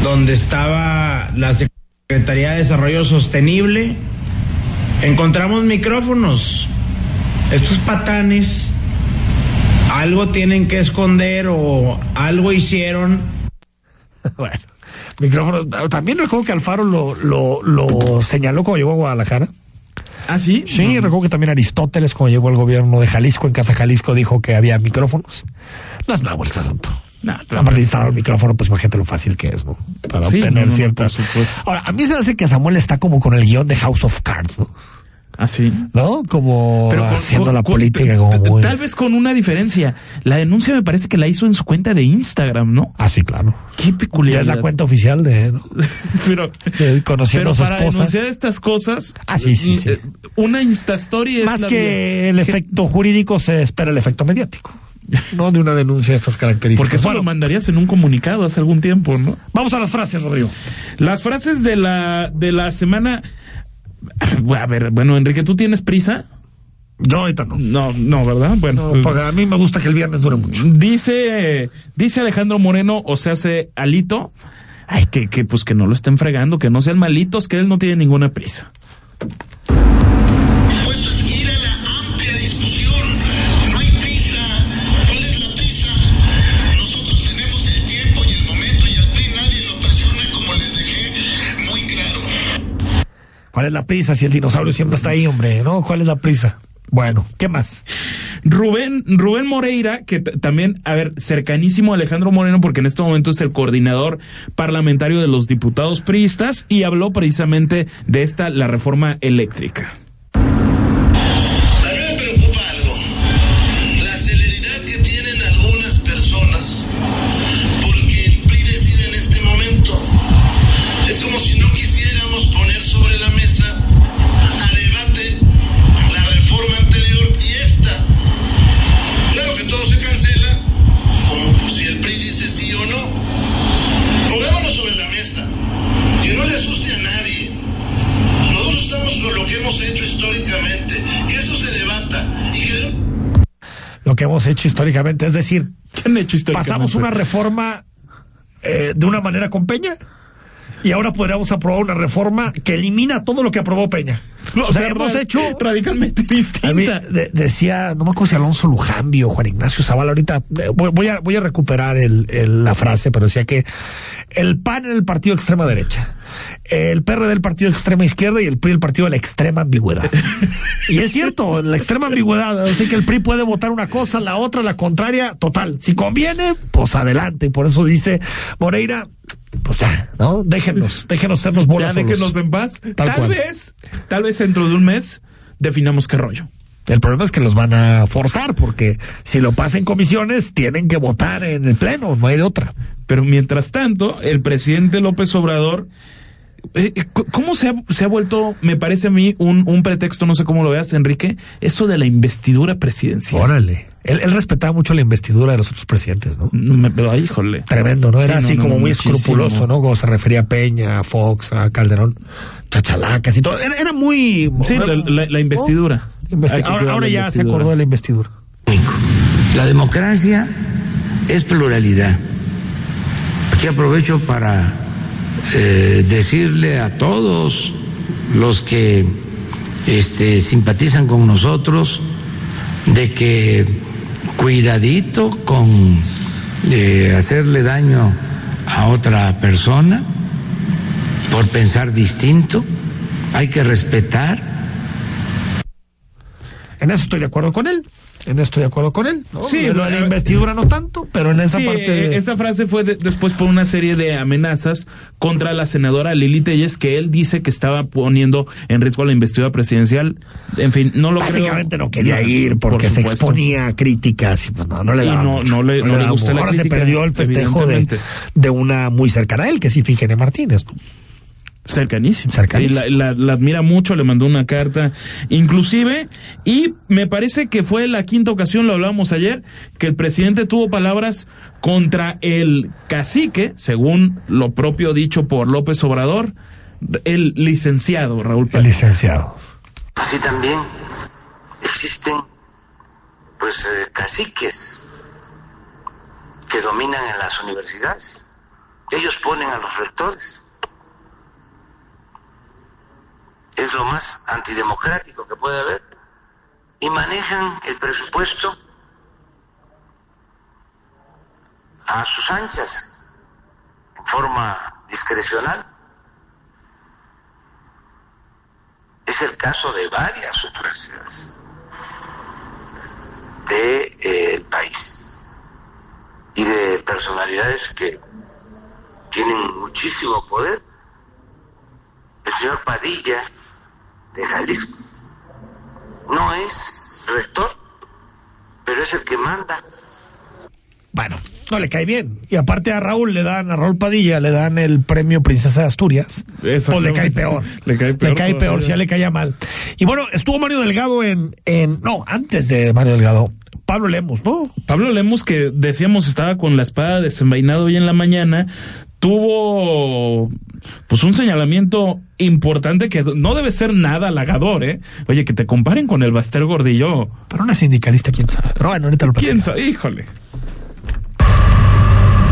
P: donde estaba la Secretaría de Desarrollo Sostenible, encontramos micrófonos. Estos patanes algo tienen que esconder o algo hicieron
D: bueno, micrófonos. También recuerdo que Alfaro lo, lo, lo señaló cuando llegó a Guadalajara.
E: ¿Ah, sí?
D: Sí, recuerdo que también Aristóteles, cuando llegó al gobierno de Jalisco, en Casa Jalisco, dijo que había micrófonos. No es nuevo este asunto.
E: No,
D: Aparte de instalar un micrófono, pues imagínate lo fácil que es, ¿no? Para
E: Sí,
D: obtener
E: no, no,
D: ciertas. Ahora, a mí se me hace que Samuel está como con el guion de House of Cards, ¿no?
E: Así.
D: ¿No? Como
E: Pero con-
D: haciendo
E: con-
D: la
E: con-
D: política como muy...
E: Tal vez con una diferencia. La denuncia me parece que la hizo en su cuenta de Instagram, ¿no?
D: Ah, sí, claro.
E: Qué peculiar.
D: es la cuenta oficial de... ¿no?
E: Pero,
D: de conociendo
E: pero
D: a su
E: para
D: esposa.
E: denunciar estas cosas,
D: Ah, sí, sí, sí.
E: eh, una Instastory es
D: Más
E: la
D: que el efecto jurídico, se espera el efecto mediático. No de una denuncia de estas características.
E: Porque eso
D: Bueno,
E: lo mandarías en un comunicado hace algún tiempo, ¿no?
D: vamos a las frases, Rodrigo.
E: Las frases de la, de la semana. A ver, bueno, Enrique, ¿tú tienes prisa?
D: Yo ahorita no.
E: No, no, ¿verdad? Bueno,
D: No, porque a mí me gusta que el viernes dure mucho.
E: dice, dice Alejandro Moreno, o se hace Alito, ay, que, que pues que no lo estén fregando, que no sean malitos, que él no tiene ninguna prisa.
Q: ¿Cuál es la prisa?
D: Si el dinosaurio siempre está ahí, hombre, ¿no? ¿Cuál es la prisa? Bueno, ¿qué más?
E: Rubén, Rubén Moreira, que también, a ver, cercanísimo a Alejandro Moreno, porque en este momento es el coordinador parlamentario de los diputados priistas, y habló precisamente de esta, la reforma eléctrica.
D: Lo que hemos hecho históricamente, es decir,
E: ¿Qué han hecho históricamente?
D: pasamos una reforma eh, de una manera con Peña y ahora podríamos aprobar una reforma que elimina todo lo que aprobó Peña.
E: O sea,
D: hemos hecho
E: radicalmente
D: A mí,
E: distinta.
D: de- decía, no me acuerdo si Alonso Lujambi o Juan Ignacio Zavala, ahorita eh, voy, voy a, voy a recuperar el- el- la frase, pero decía que el PAN era el partido de extrema derecha, el PRD del partido de extrema izquierda y el PRI el partido de la extrema ambigüedad. y es cierto, la extrema ambigüedad, así que el PRI puede votar una cosa, la otra, la contraria, total. Si conviene, pues adelante. Y por eso dice Moreira, pues ya, ¿no? Déjenos, déjenos sernos
E: Ya
D: bolas solos.
E: déjenos en paz. Tal,
D: cual.
E: vez, tal vez dentro de un mes definamos qué rollo.
D: El problema es que los van a forzar porque si lo pasan en comisiones tienen que votar en el pleno, no hay de otra.
E: Pero mientras tanto, el presidente López Obrador, ¿cómo se ha, se ha vuelto, me parece a mí, un, un pretexto, no sé cómo lo veas, Enrique, eso de la investidura presidencial?
D: Órale. Él, él respetaba mucho la investidura de los otros presidentes, ¿no?
E: Me- pero, híjole.
D: Tremendo, ¿no? Era
E: Sí,
D: así
E: no,
D: como
E: no,
D: muy
E: muchísimo.
D: escrupuloso, ¿no? Como se refería a Peña, a Fox, a Calderón, chachalacas y todo. Era, era muy...
E: Sí, la, la- la investidura.
D: Investi- ahora
E: cuidar
D: ahora
E: la
D: ya se acordó de la investidura.
M: La democracia es pluralidad. Aquí aprovecho para eh, decirle a todos los que este, simpatizan con nosotros de que cuidadito con eh, hacerle daño a otra persona por pensar distinto. Hay que respetar.
D: En eso estoy de acuerdo con él. En eso estoy de acuerdo con él. ¿no?
E: Sí,
D: lo de la
E: eh,
D: investidura no tanto, pero en esa
E: Sí,
D: parte... de-
E: esta frase fue de- después por una serie de amenazas contra la senadora Lili Telles que él dice que estaba poniendo en riesgo la investidura presidencial. En fin, no lo creo.
D: Básicamente no quería
E: No,
D: ir
E: por
D: porque se exponía a críticas y pues no, no le
E: Y
D: daba
E: no- no le- no le
D: daba
E: gusta
D: mucho.
E: la
D: Ahora
E: crítica,
D: se perdió el festejo de, de una muy cercana a él, que es Ifigenia Martínez.
E: Cercanísimo.
D: Cercanísimo.
E: Y la, la- la admira mucho, le mandó una carta, inclusive, y me parece que fue la quinta ocasión, lo hablábamos ayer, que el presidente tuvo palabras contra el cacique, según lo propio dicho por López Obrador, el licenciado Raúl
D: El
E: Pérez.
D: licenciado.
M: Así también existen pues eh, caciques que dominan en las universidades. Ellos ponen a los rectores. Es lo más antidemocrático que puede haber. Y manejan el presupuesto a sus anchas, en forma discrecional. Es el caso de varias universidades del país y de personalidades que tienen muchísimo poder. El señor Padilla de Jalisco no es rector, pero es el que manda.
D: Bueno, no le cae bien. Y aparte a Raúl le dan, a Raúl Padilla le dan el premio Princesa de Asturias. Pues le cae peor.
E: Le cae peor
D: Le cae peor, si ya le caía mal. Y bueno, estuvo Mario Delgado en, en, no, antes de Mario Delgado, Pablo Lemos, ¿no?
E: Pablo Lemos, que decíamos estaba con la espada desenvainado hoy en la mañana, tuvo pues un señalamiento importante que no debe ser nada halagador, ¿eh? Oye, que te comparen con el Baster Gordillo.
D: Pero una sindicalista, quién sabe. Pero bueno, ahorita lo
E: ¿Quién sabe? Híjole.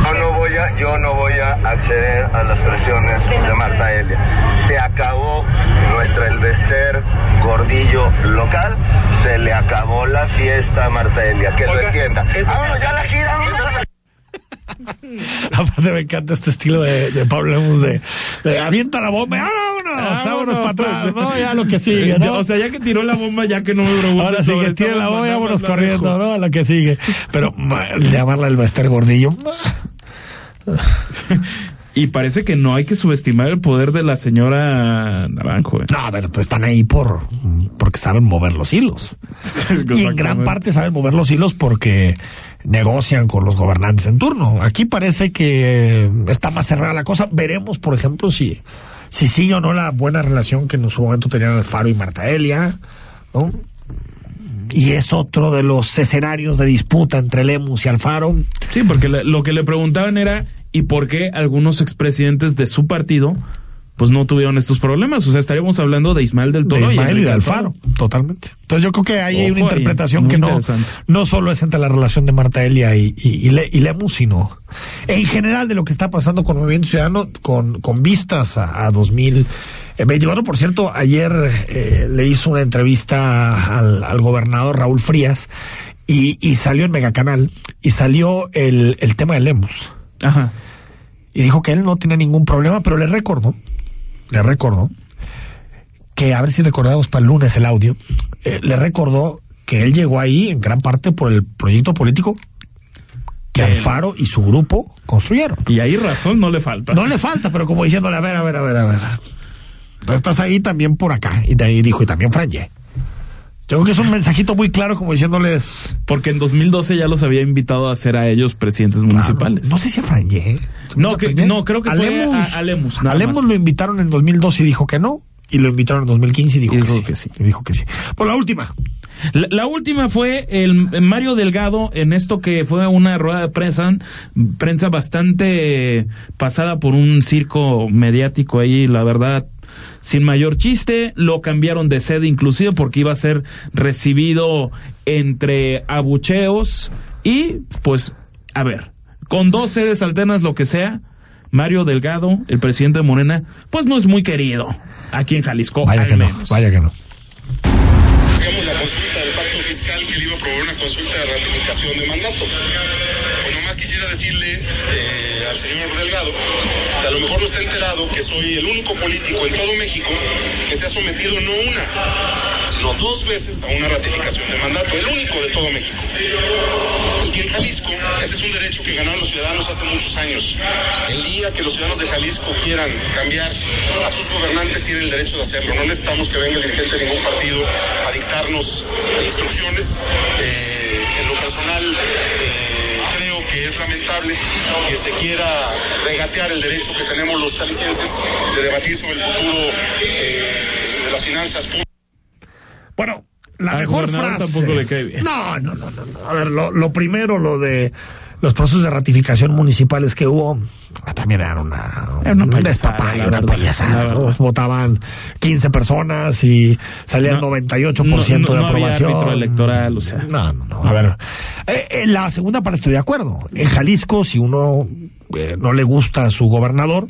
F: Yo no voy a, yo no voy a acceder a las presiones de Marta Elia. Se acabó nuestra Elvester Gordillo local, se le acabó la fiesta a Marta Elia, que lo entienda. Vámonos ya a la gira, vámonos a la
D: Aparte me encanta este estilo de, de Pablo Lemos de, de avienta la bomba, y vámonos, vámonos para atrás, ¿no? Ya lo que sigue,
E: o sea, ya que tiró la bomba, ya que no me preguntes
D: Ahora sí que la
E: bomba,
D: vámonos corriendo. ¿no? A lo que sigue. Pero ma, llamarla el Bester Gordillo.
E: Y parece que no hay que subestimar el poder de la señora Naranjo. ¿eh?
D: No, a ver, pues están ahí por porque saben mover los hilos. Y en gran parte saben mover los hilos porque negocian con los gobernantes en turno. Aquí parece que está más cerrada la cosa. Veremos, por ejemplo, si, si sigue o no la buena relación que en su momento tenían Alfaro y Marta Elia. Y es otro de los escenarios de disputa entre Lemus y Alfaro.
E: Sí, porque lo que le preguntaban era ¿y por qué algunos expresidentes de su partido pues no tuvieron estos problemas. O sea, estaríamos hablando de Ismael del Toro
D: de Ismael y,
E: Enrique
D: de Alfaro, totalmente. Entonces yo creo que ahí hay una interpretación que no, no solo es entre la relación de Marta Elia y, y, y, Le- y Lemus, sino en general de lo que está pasando con Movimiento Ciudadano con, con vistas a, a 2024. Por cierto, ayer eh, le hizo una entrevista al, al gobernador Raúl Frías y, y salió en Megacanal y salió el, el tema de Lemus.
E: Ajá.
D: Y dijo que él no tenía ningún problema, pero le recordó, le recordó que a ver si recordamos para el lunes el audio, eh, le recordó que él llegó ahí en gran parte por el proyecto político que. Alfaro y su grupo construyeron.
E: Y ahí razón no le falta.
D: No le falta, pero como diciéndole, a ver, a ver, a ver, a ver. Tú estás ahí también por acá. Y de ahí dijo, y también Franje. Creo que es un mensajito muy claro como diciéndoles...
E: Porque en 2012 ya los había invitado a ser a ellos presidentes municipales.
D: No sé si a Franje.
E: No, que, no, creo que fue a, a Lemus.
D: A Lemus
E: más.
D: lo invitaron en 2012 y dijo que no. Y lo invitaron en 2015 y dijo,
E: Y
D: que,
E: dijo
D: sí.
E: que sí.
D: Y dijo que sí. Por la última.
E: La, la última fue el Mario Delgado en esto que fue una rueda de prensa, prensa bastante pasada por un circo mediático ahí, la verdad, sin mayor chiste. Lo cambiaron de sede inclusive porque iba a ser recibido entre abucheos y pues, a ver, con dos sedes alternas, lo que sea. Mario Delgado, el presidente de Morena, pues no es muy querido aquí en Jalisco.
D: Vaya
E: al
D: que no, vaya que no.
Q: La consulta del pacto fiscal que le iba a una consulta de ratificación de mandato. Pues nomás quisiera decirle eh, señor Delgado que a lo mejor no está enterado que soy el único político en todo México que se ha sometido no una, sino dos veces a una ratificación de mandato, el único de todo México. Y que en Jalisco, ese es un derecho que ganaron los ciudadanos hace muchos años. El día que los ciudadanos de Jalisco quieran cambiar a sus gobernantes, tienen el derecho de hacerlo. No necesitamos que venga el dirigente de ningún partido a dictarnos instrucciones. Eh, en lo personal, eh, es lamentable que se quiera regatear el derecho que tenemos los jaliscienses de debatir sobre el futuro eh, de las finanzas públicas.
D: Bueno, la
E: Al
D: mejor frase.
E: tampoco le cae bien.
D: No, no, no, no. no. A ver, lo, lo primero, lo de los procesos de ratificación municipales que hubo, también era una,
E: Era una payasada,
D: una payasada. Votaban 15 personas y salía el
E: No,
D: 98%
E: no, no,
D: de
E: no había
D: aprobación.
E: árbitro electoral, o sea.
D: No, no, no. A ver. Eh, eh, la segunda parte estoy de acuerdo. En Jalisco, si uno eh, no le gusta a su gobernador,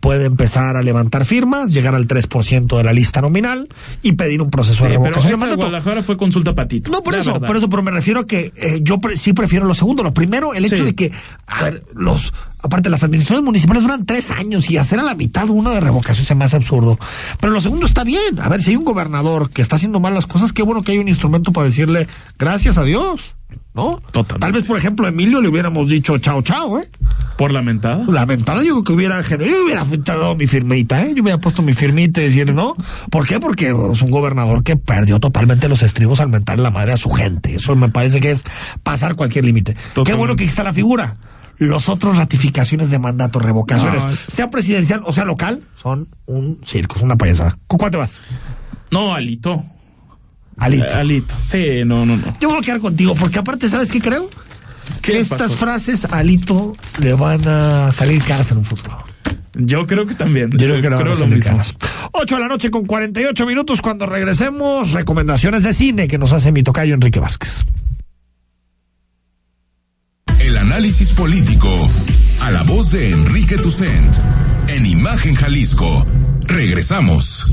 D: puede empezar a levantar firmas, llegar al 3% de la lista nominal y pedir un proceso
E: Sí,
D: de revocación de mandato.
E: Guadalajara fue consulta patito.
D: No, por eso,
E: verdad.
D: por eso, pero me refiero a que eh, yo pre- sí prefiero lo segundo. Lo primero, el hecho
E: Sí.
D: de que, a ver, los, aparte las administraciones municipales duran tres años y hacer a la mitad uno de revocación se me hace absurdo. Pero lo segundo está bien. A ver, si hay un gobernador que está haciendo mal las cosas, qué bueno que hay un instrumento para decirle gracias a Dios. ¿No?
E: Totalmente.
D: Tal vez, por ejemplo, a Emilio le hubiéramos dicho chao, chao, ¿eh?
E: Por lamentada.
D: Lamentada, yo creo que hubiera, yo hubiera dado mi firmita, ¿eh? Yo hubiera puesto mi firmita y decir, ¿no? ¿Por qué? Porque es un gobernador que perdió totalmente los estribos al mentar la madre a su gente. Eso me parece que es pasar cualquier límite. Qué bueno que está la figura. Los otros ratificaciones de mandato, revocaciones,
E: No, es-
D: sea presidencial o sea local, son un circo, es una payasada. ¿Con cuál te vas?
E: No, Alito.
D: Alito.
E: Eh, Alito. Sí, no, no, no.
D: Yo voy a quedar contigo, porque aparte, ¿sabes qué creo?
E: ¿Qué
D: que estas
E: pasó?
D: frases a Alito le van a salir caras en un futuro.
E: Yo creo que también.
D: Yo creo que no a
E: lo mismo.
D: caras. 8 de la noche con 48 minutos. Cuando regresemos, recomendaciones de cine que nos hace mi tocayo Enrique Vázquez.
C: El análisis político a la voz de Enrique Tucent en Imagen Jalisco. Regresamos.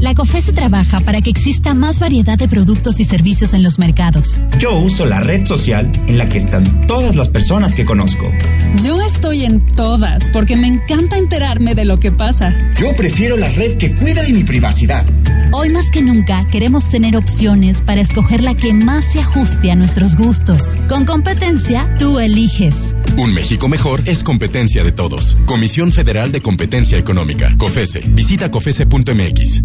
R: La COFESE trabaja para que exista más variedad de productos y servicios en los mercados.
S: Yo uso la red social en la que están todas las personas que conozco.
T: Yo estoy en todas porque me encanta enterarme de lo que pasa.
U: Yo prefiero la red que cuida de mi privacidad.
R: Hoy más que nunca queremos tener opciones para escoger la que más se ajuste a nuestros gustos. Con competencia, tú eliges.
V: Un México mejor es competencia de todos. Comisión Federal de Competencia Económica. COFESE. Visita COFESE.mx.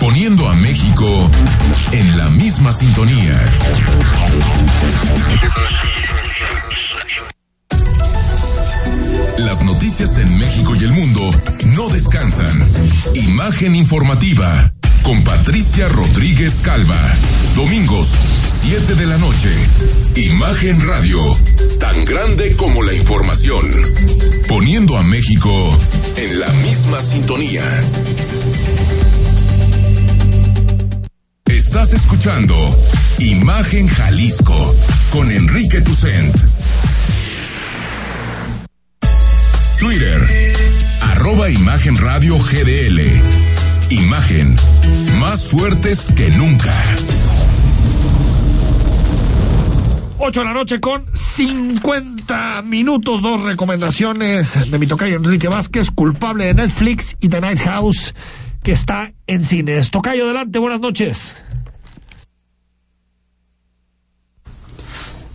C: poniendo a México en la misma sintonía. Las noticias en México y el mundo no descansan. Imagen informativa con Patricia Rodríguez Calva. Domingos, 7 de la noche. Imagen Radio, tan grande como la información. Poniendo a México en la misma sintonía. Estás escuchando Imagen Jalisco con Enrique Tucent. Twitter, arroba Imagen Radio GDL. Imagen, más fuertes que nunca.
D: 8 de la noche con 50 minutos, dos recomendaciones de mi tocayo Enrique Vázquez, culpable de Netflix y The Night House, que está en cines. Tocayo, adelante, buenas noches.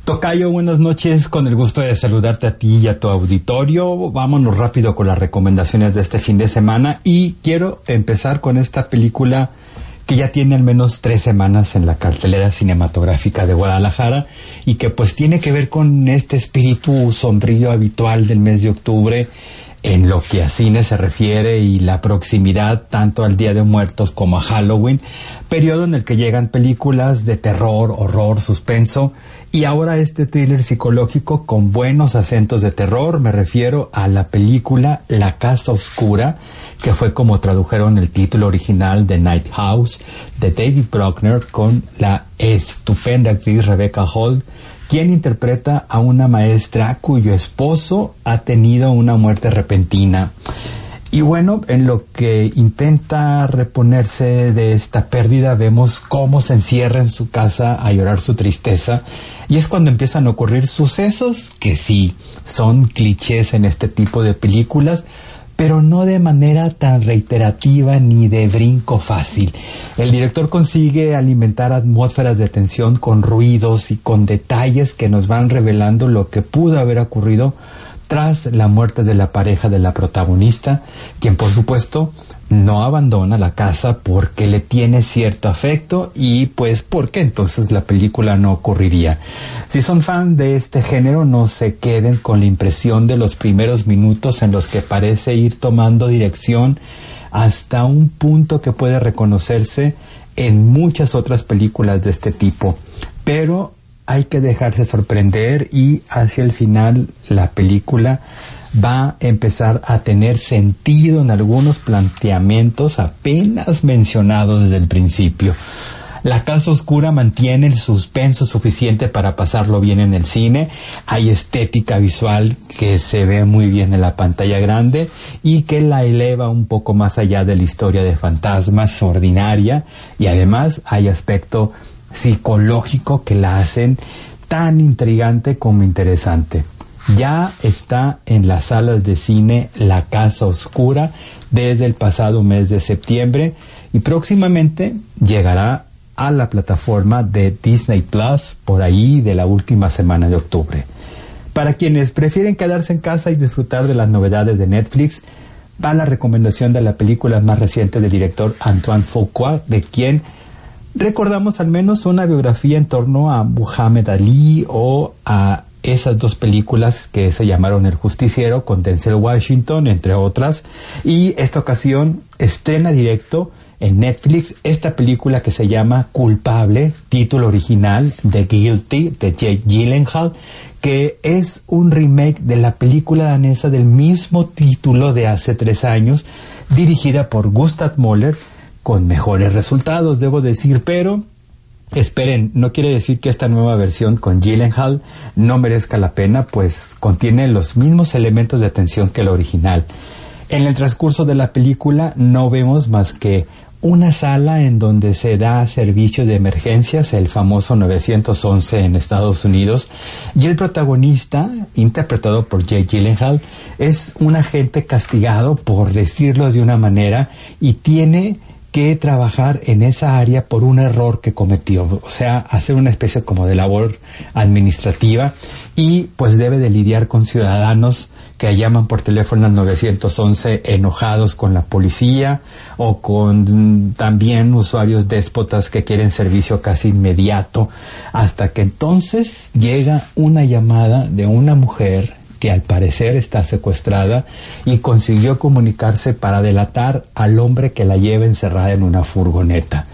W: Tocayo, buenas noches, con el gusto de saludarte a ti y a tu auditorio. Vámonos rápido con las recomendaciones de este fin de semana y quiero empezar con esta película que ya tiene al menos tres semanas en la cartelera cinematográfica de Guadalajara y que pues tiene que ver con este espíritu sombrío habitual del mes de octubre en lo que a cine se refiere y la proximidad tanto al Día de Muertos como a Halloween, periodo en el que llegan películas de terror, horror, suspenso y ahora este thriller psicológico con buenos acentos de terror, me refiero a la película La Casa Oscura, que fue como tradujeron el título original de Night House de David Bruckner con la estupenda actriz Rebecca Hall, quien interpreta a una maestra cuyo esposo ha tenido una muerte repentina. Y bueno, en lo que intenta reponerse de esta pérdida, vemos cómo se encierra en su casa a llorar su tristeza. Y es cuando empiezan a ocurrir sucesos que sí, son clichés en este tipo de películas, pero no de manera tan reiterativa ni de brinco fácil. El director consigue alimentar atmósferas de tensión con ruidos y con detalles que nos van revelando lo que pudo haber ocurrido tras la muerte de la pareja de la protagonista, quien por supuesto no abandona la casa porque le tiene cierto afecto y pues porque entonces la película no ocurriría. Si son fan de este género no se queden con la impresión de los primeros minutos en los que parece ir tomando dirección hasta un punto que puede reconocerse en muchas otras películas de este tipo. Pero hay que dejarse sorprender y hacia el final la película va a empezar a tener sentido en algunos planteamientos apenas mencionados desde el principio. La Casa Oscura mantiene el suspenso suficiente para pasarlo bien en el cine. Hay estética visual que se ve muy bien en la pantalla grande y que la eleva un poco más allá de la historia de fantasmas ordinaria. Y además hay aspecto psicológico que la hacen tan intrigante como interesante. Ya está en las salas de cine La Casa Oscura desde el pasado mes de septiembre y próximamente llegará a la plataforma de Disney Plus por ahí de la última semana de octubre. Para quienes prefieren quedarse en casa y disfrutar de las novedades de Netflix, va la recomendación de la película más reciente del director Antoine Fuqua, de quien recordamos al menos una biografía en torno a Muhammad Ali o a esas dos películas que se llamaron El Justiciero con Denzel Washington, entre otras. Y esta ocasión estrena directo en Netflix esta película que se llama Culpable, título original de Guilty de Jake Gyllenhaal, que es un remake de la película danesa del mismo título de hace tres años, dirigida por Gustav Moller, con mejores resultados, debo decir, pero Esperen, no quiere decir que esta nueva versión con Gyllenhaal no merezca la pena, pues contiene los mismos elementos de atención que la original. En el transcurso de la película no vemos más que una sala en donde se da servicio de emergencias, el famoso 911 en Estados Unidos, y el protagonista, interpretado por Jake Gyllenhaal, es un agente castigado, por decirlo de una manera, y tiene que trabajar en esa área por un error que cometió, o sea, hacer una especie como de labor administrativa y pues debe de lidiar con ciudadanos que llaman por teléfono al 911 enojados con la policía o con también usuarios déspotas que quieren servicio casi inmediato, hasta que entonces llega una llamada de una mujer que al parecer está secuestrada y consiguió comunicarse para delatar al hombre que la lleva encerrada en una furgoneta.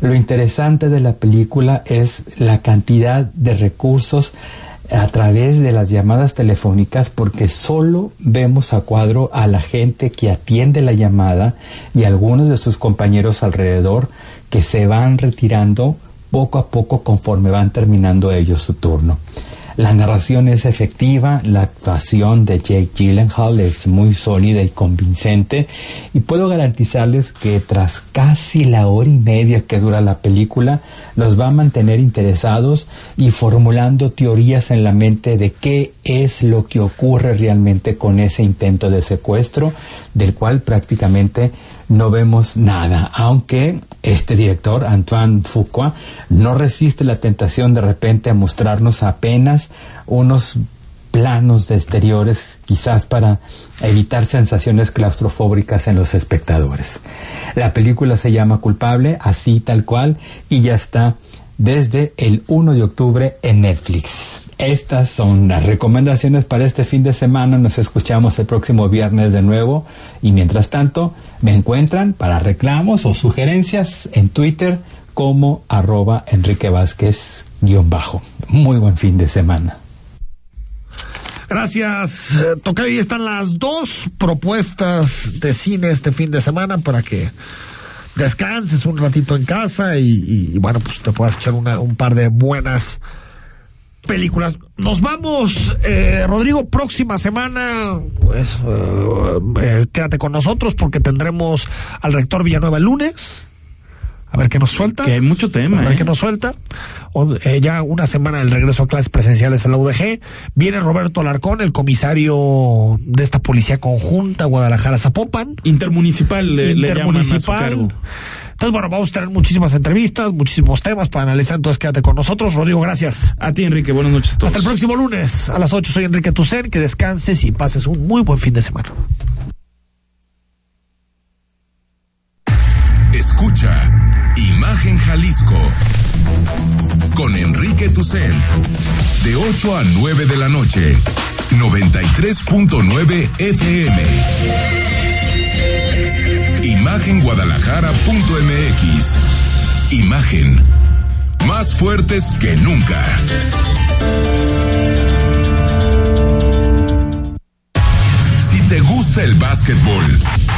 W: Lo interesante de la película es la cantidad de recursos a través de las llamadas telefónicas porque solo vemos a cuadro a la gente que atiende la llamada y algunos de sus compañeros alrededor que se van retirando poco a poco conforme van terminando ellos su turno. La narración es efectiva, la actuación de Jake Gyllenhaal es muy sólida y convincente y puedo garantizarles que tras casi la hora y media que dura la película los va a mantener interesados y formulando teorías en la mente de qué es lo que ocurre realmente con ese intento de secuestro del cual prácticamente no vemos nada, aunque este director, Antoine Fuqua, no resiste la tentación de repente a mostrarnos apenas unos planos de exteriores, quizás para evitar sensaciones claustrofóbicas en los espectadores. La película se llama Culpable, así tal cual, y ya está desde el 1 de octubre en Netflix. Estas son las recomendaciones para este fin de semana. Nos escuchamos el próximo viernes de nuevo. Y mientras tanto, me encuentran para reclamos o sugerencias en Twitter como arroba Enrique Vázquez guion bajo. Muy buen fin de semana.
D: Gracias. Eh, Toca ahí están las dos propuestas de cine este fin de semana para que descanses un ratito en casa y, bueno, pues te puedas echar una- un par de buenas películas. Nos vamos, eh, Rodrigo, próxima semana, pues eh, eh, quédate con nosotros porque tendremos al rector Villanueva el lunes. A ver qué nos suelta.
E: Que hay mucho tema,
D: A ver
E: ¿eh?
D: qué nos suelta. O- eh, ya una semana del regreso a clases presenciales en la UDG. Viene Roberto Alarcón, el comisario de esta policía conjunta Guadalajara-Zapopan.
E: Intermunicipal le, le llaman a su
D: Intermunicipal.
E: cargo.
D: Entonces, bueno, vamos a tener muchísimas entrevistas, muchísimos temas para analizar. Entonces, quédate con nosotros. Rodrigo, gracias.
E: A ti, Enrique, buenas noches a todos.
D: Hasta el próximo lunes a las 8. Soy Enrique Tucen. Que descanses y pases un muy buen fin de semana.
C: Escucha Imagen Jalisco con Enrique Tucent de 8 a 9 de la noche 93.9 FM Imagenguadalajara.mx Imagen más fuertes que nunca. Si te gusta el básquetbol,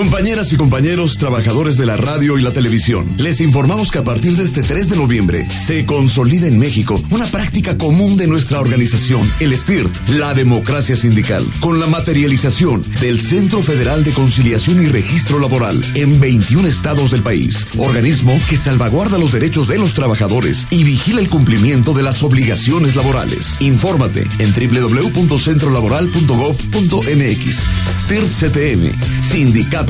X: Compañeras y compañeros trabajadores de la radio y la televisión, les informamos que a partir de este 3 de noviembre se consolida en México una práctica común de nuestra organización, el STIRT, la democracia sindical, con la materialización del Centro Federal de Conciliación y Registro Laboral en 21 estados del país, organismo que salvaguarda los derechos de los trabajadores y vigila el cumplimiento de las obligaciones laborales. Infórmate en www.centrolaboral.gov.mx. STIRT CTM, Sindicato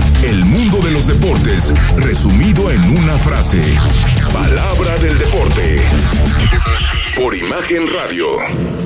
C: El mundo de los deportes resumido en una frase. Palabra del deporte. Por Imagen Radio.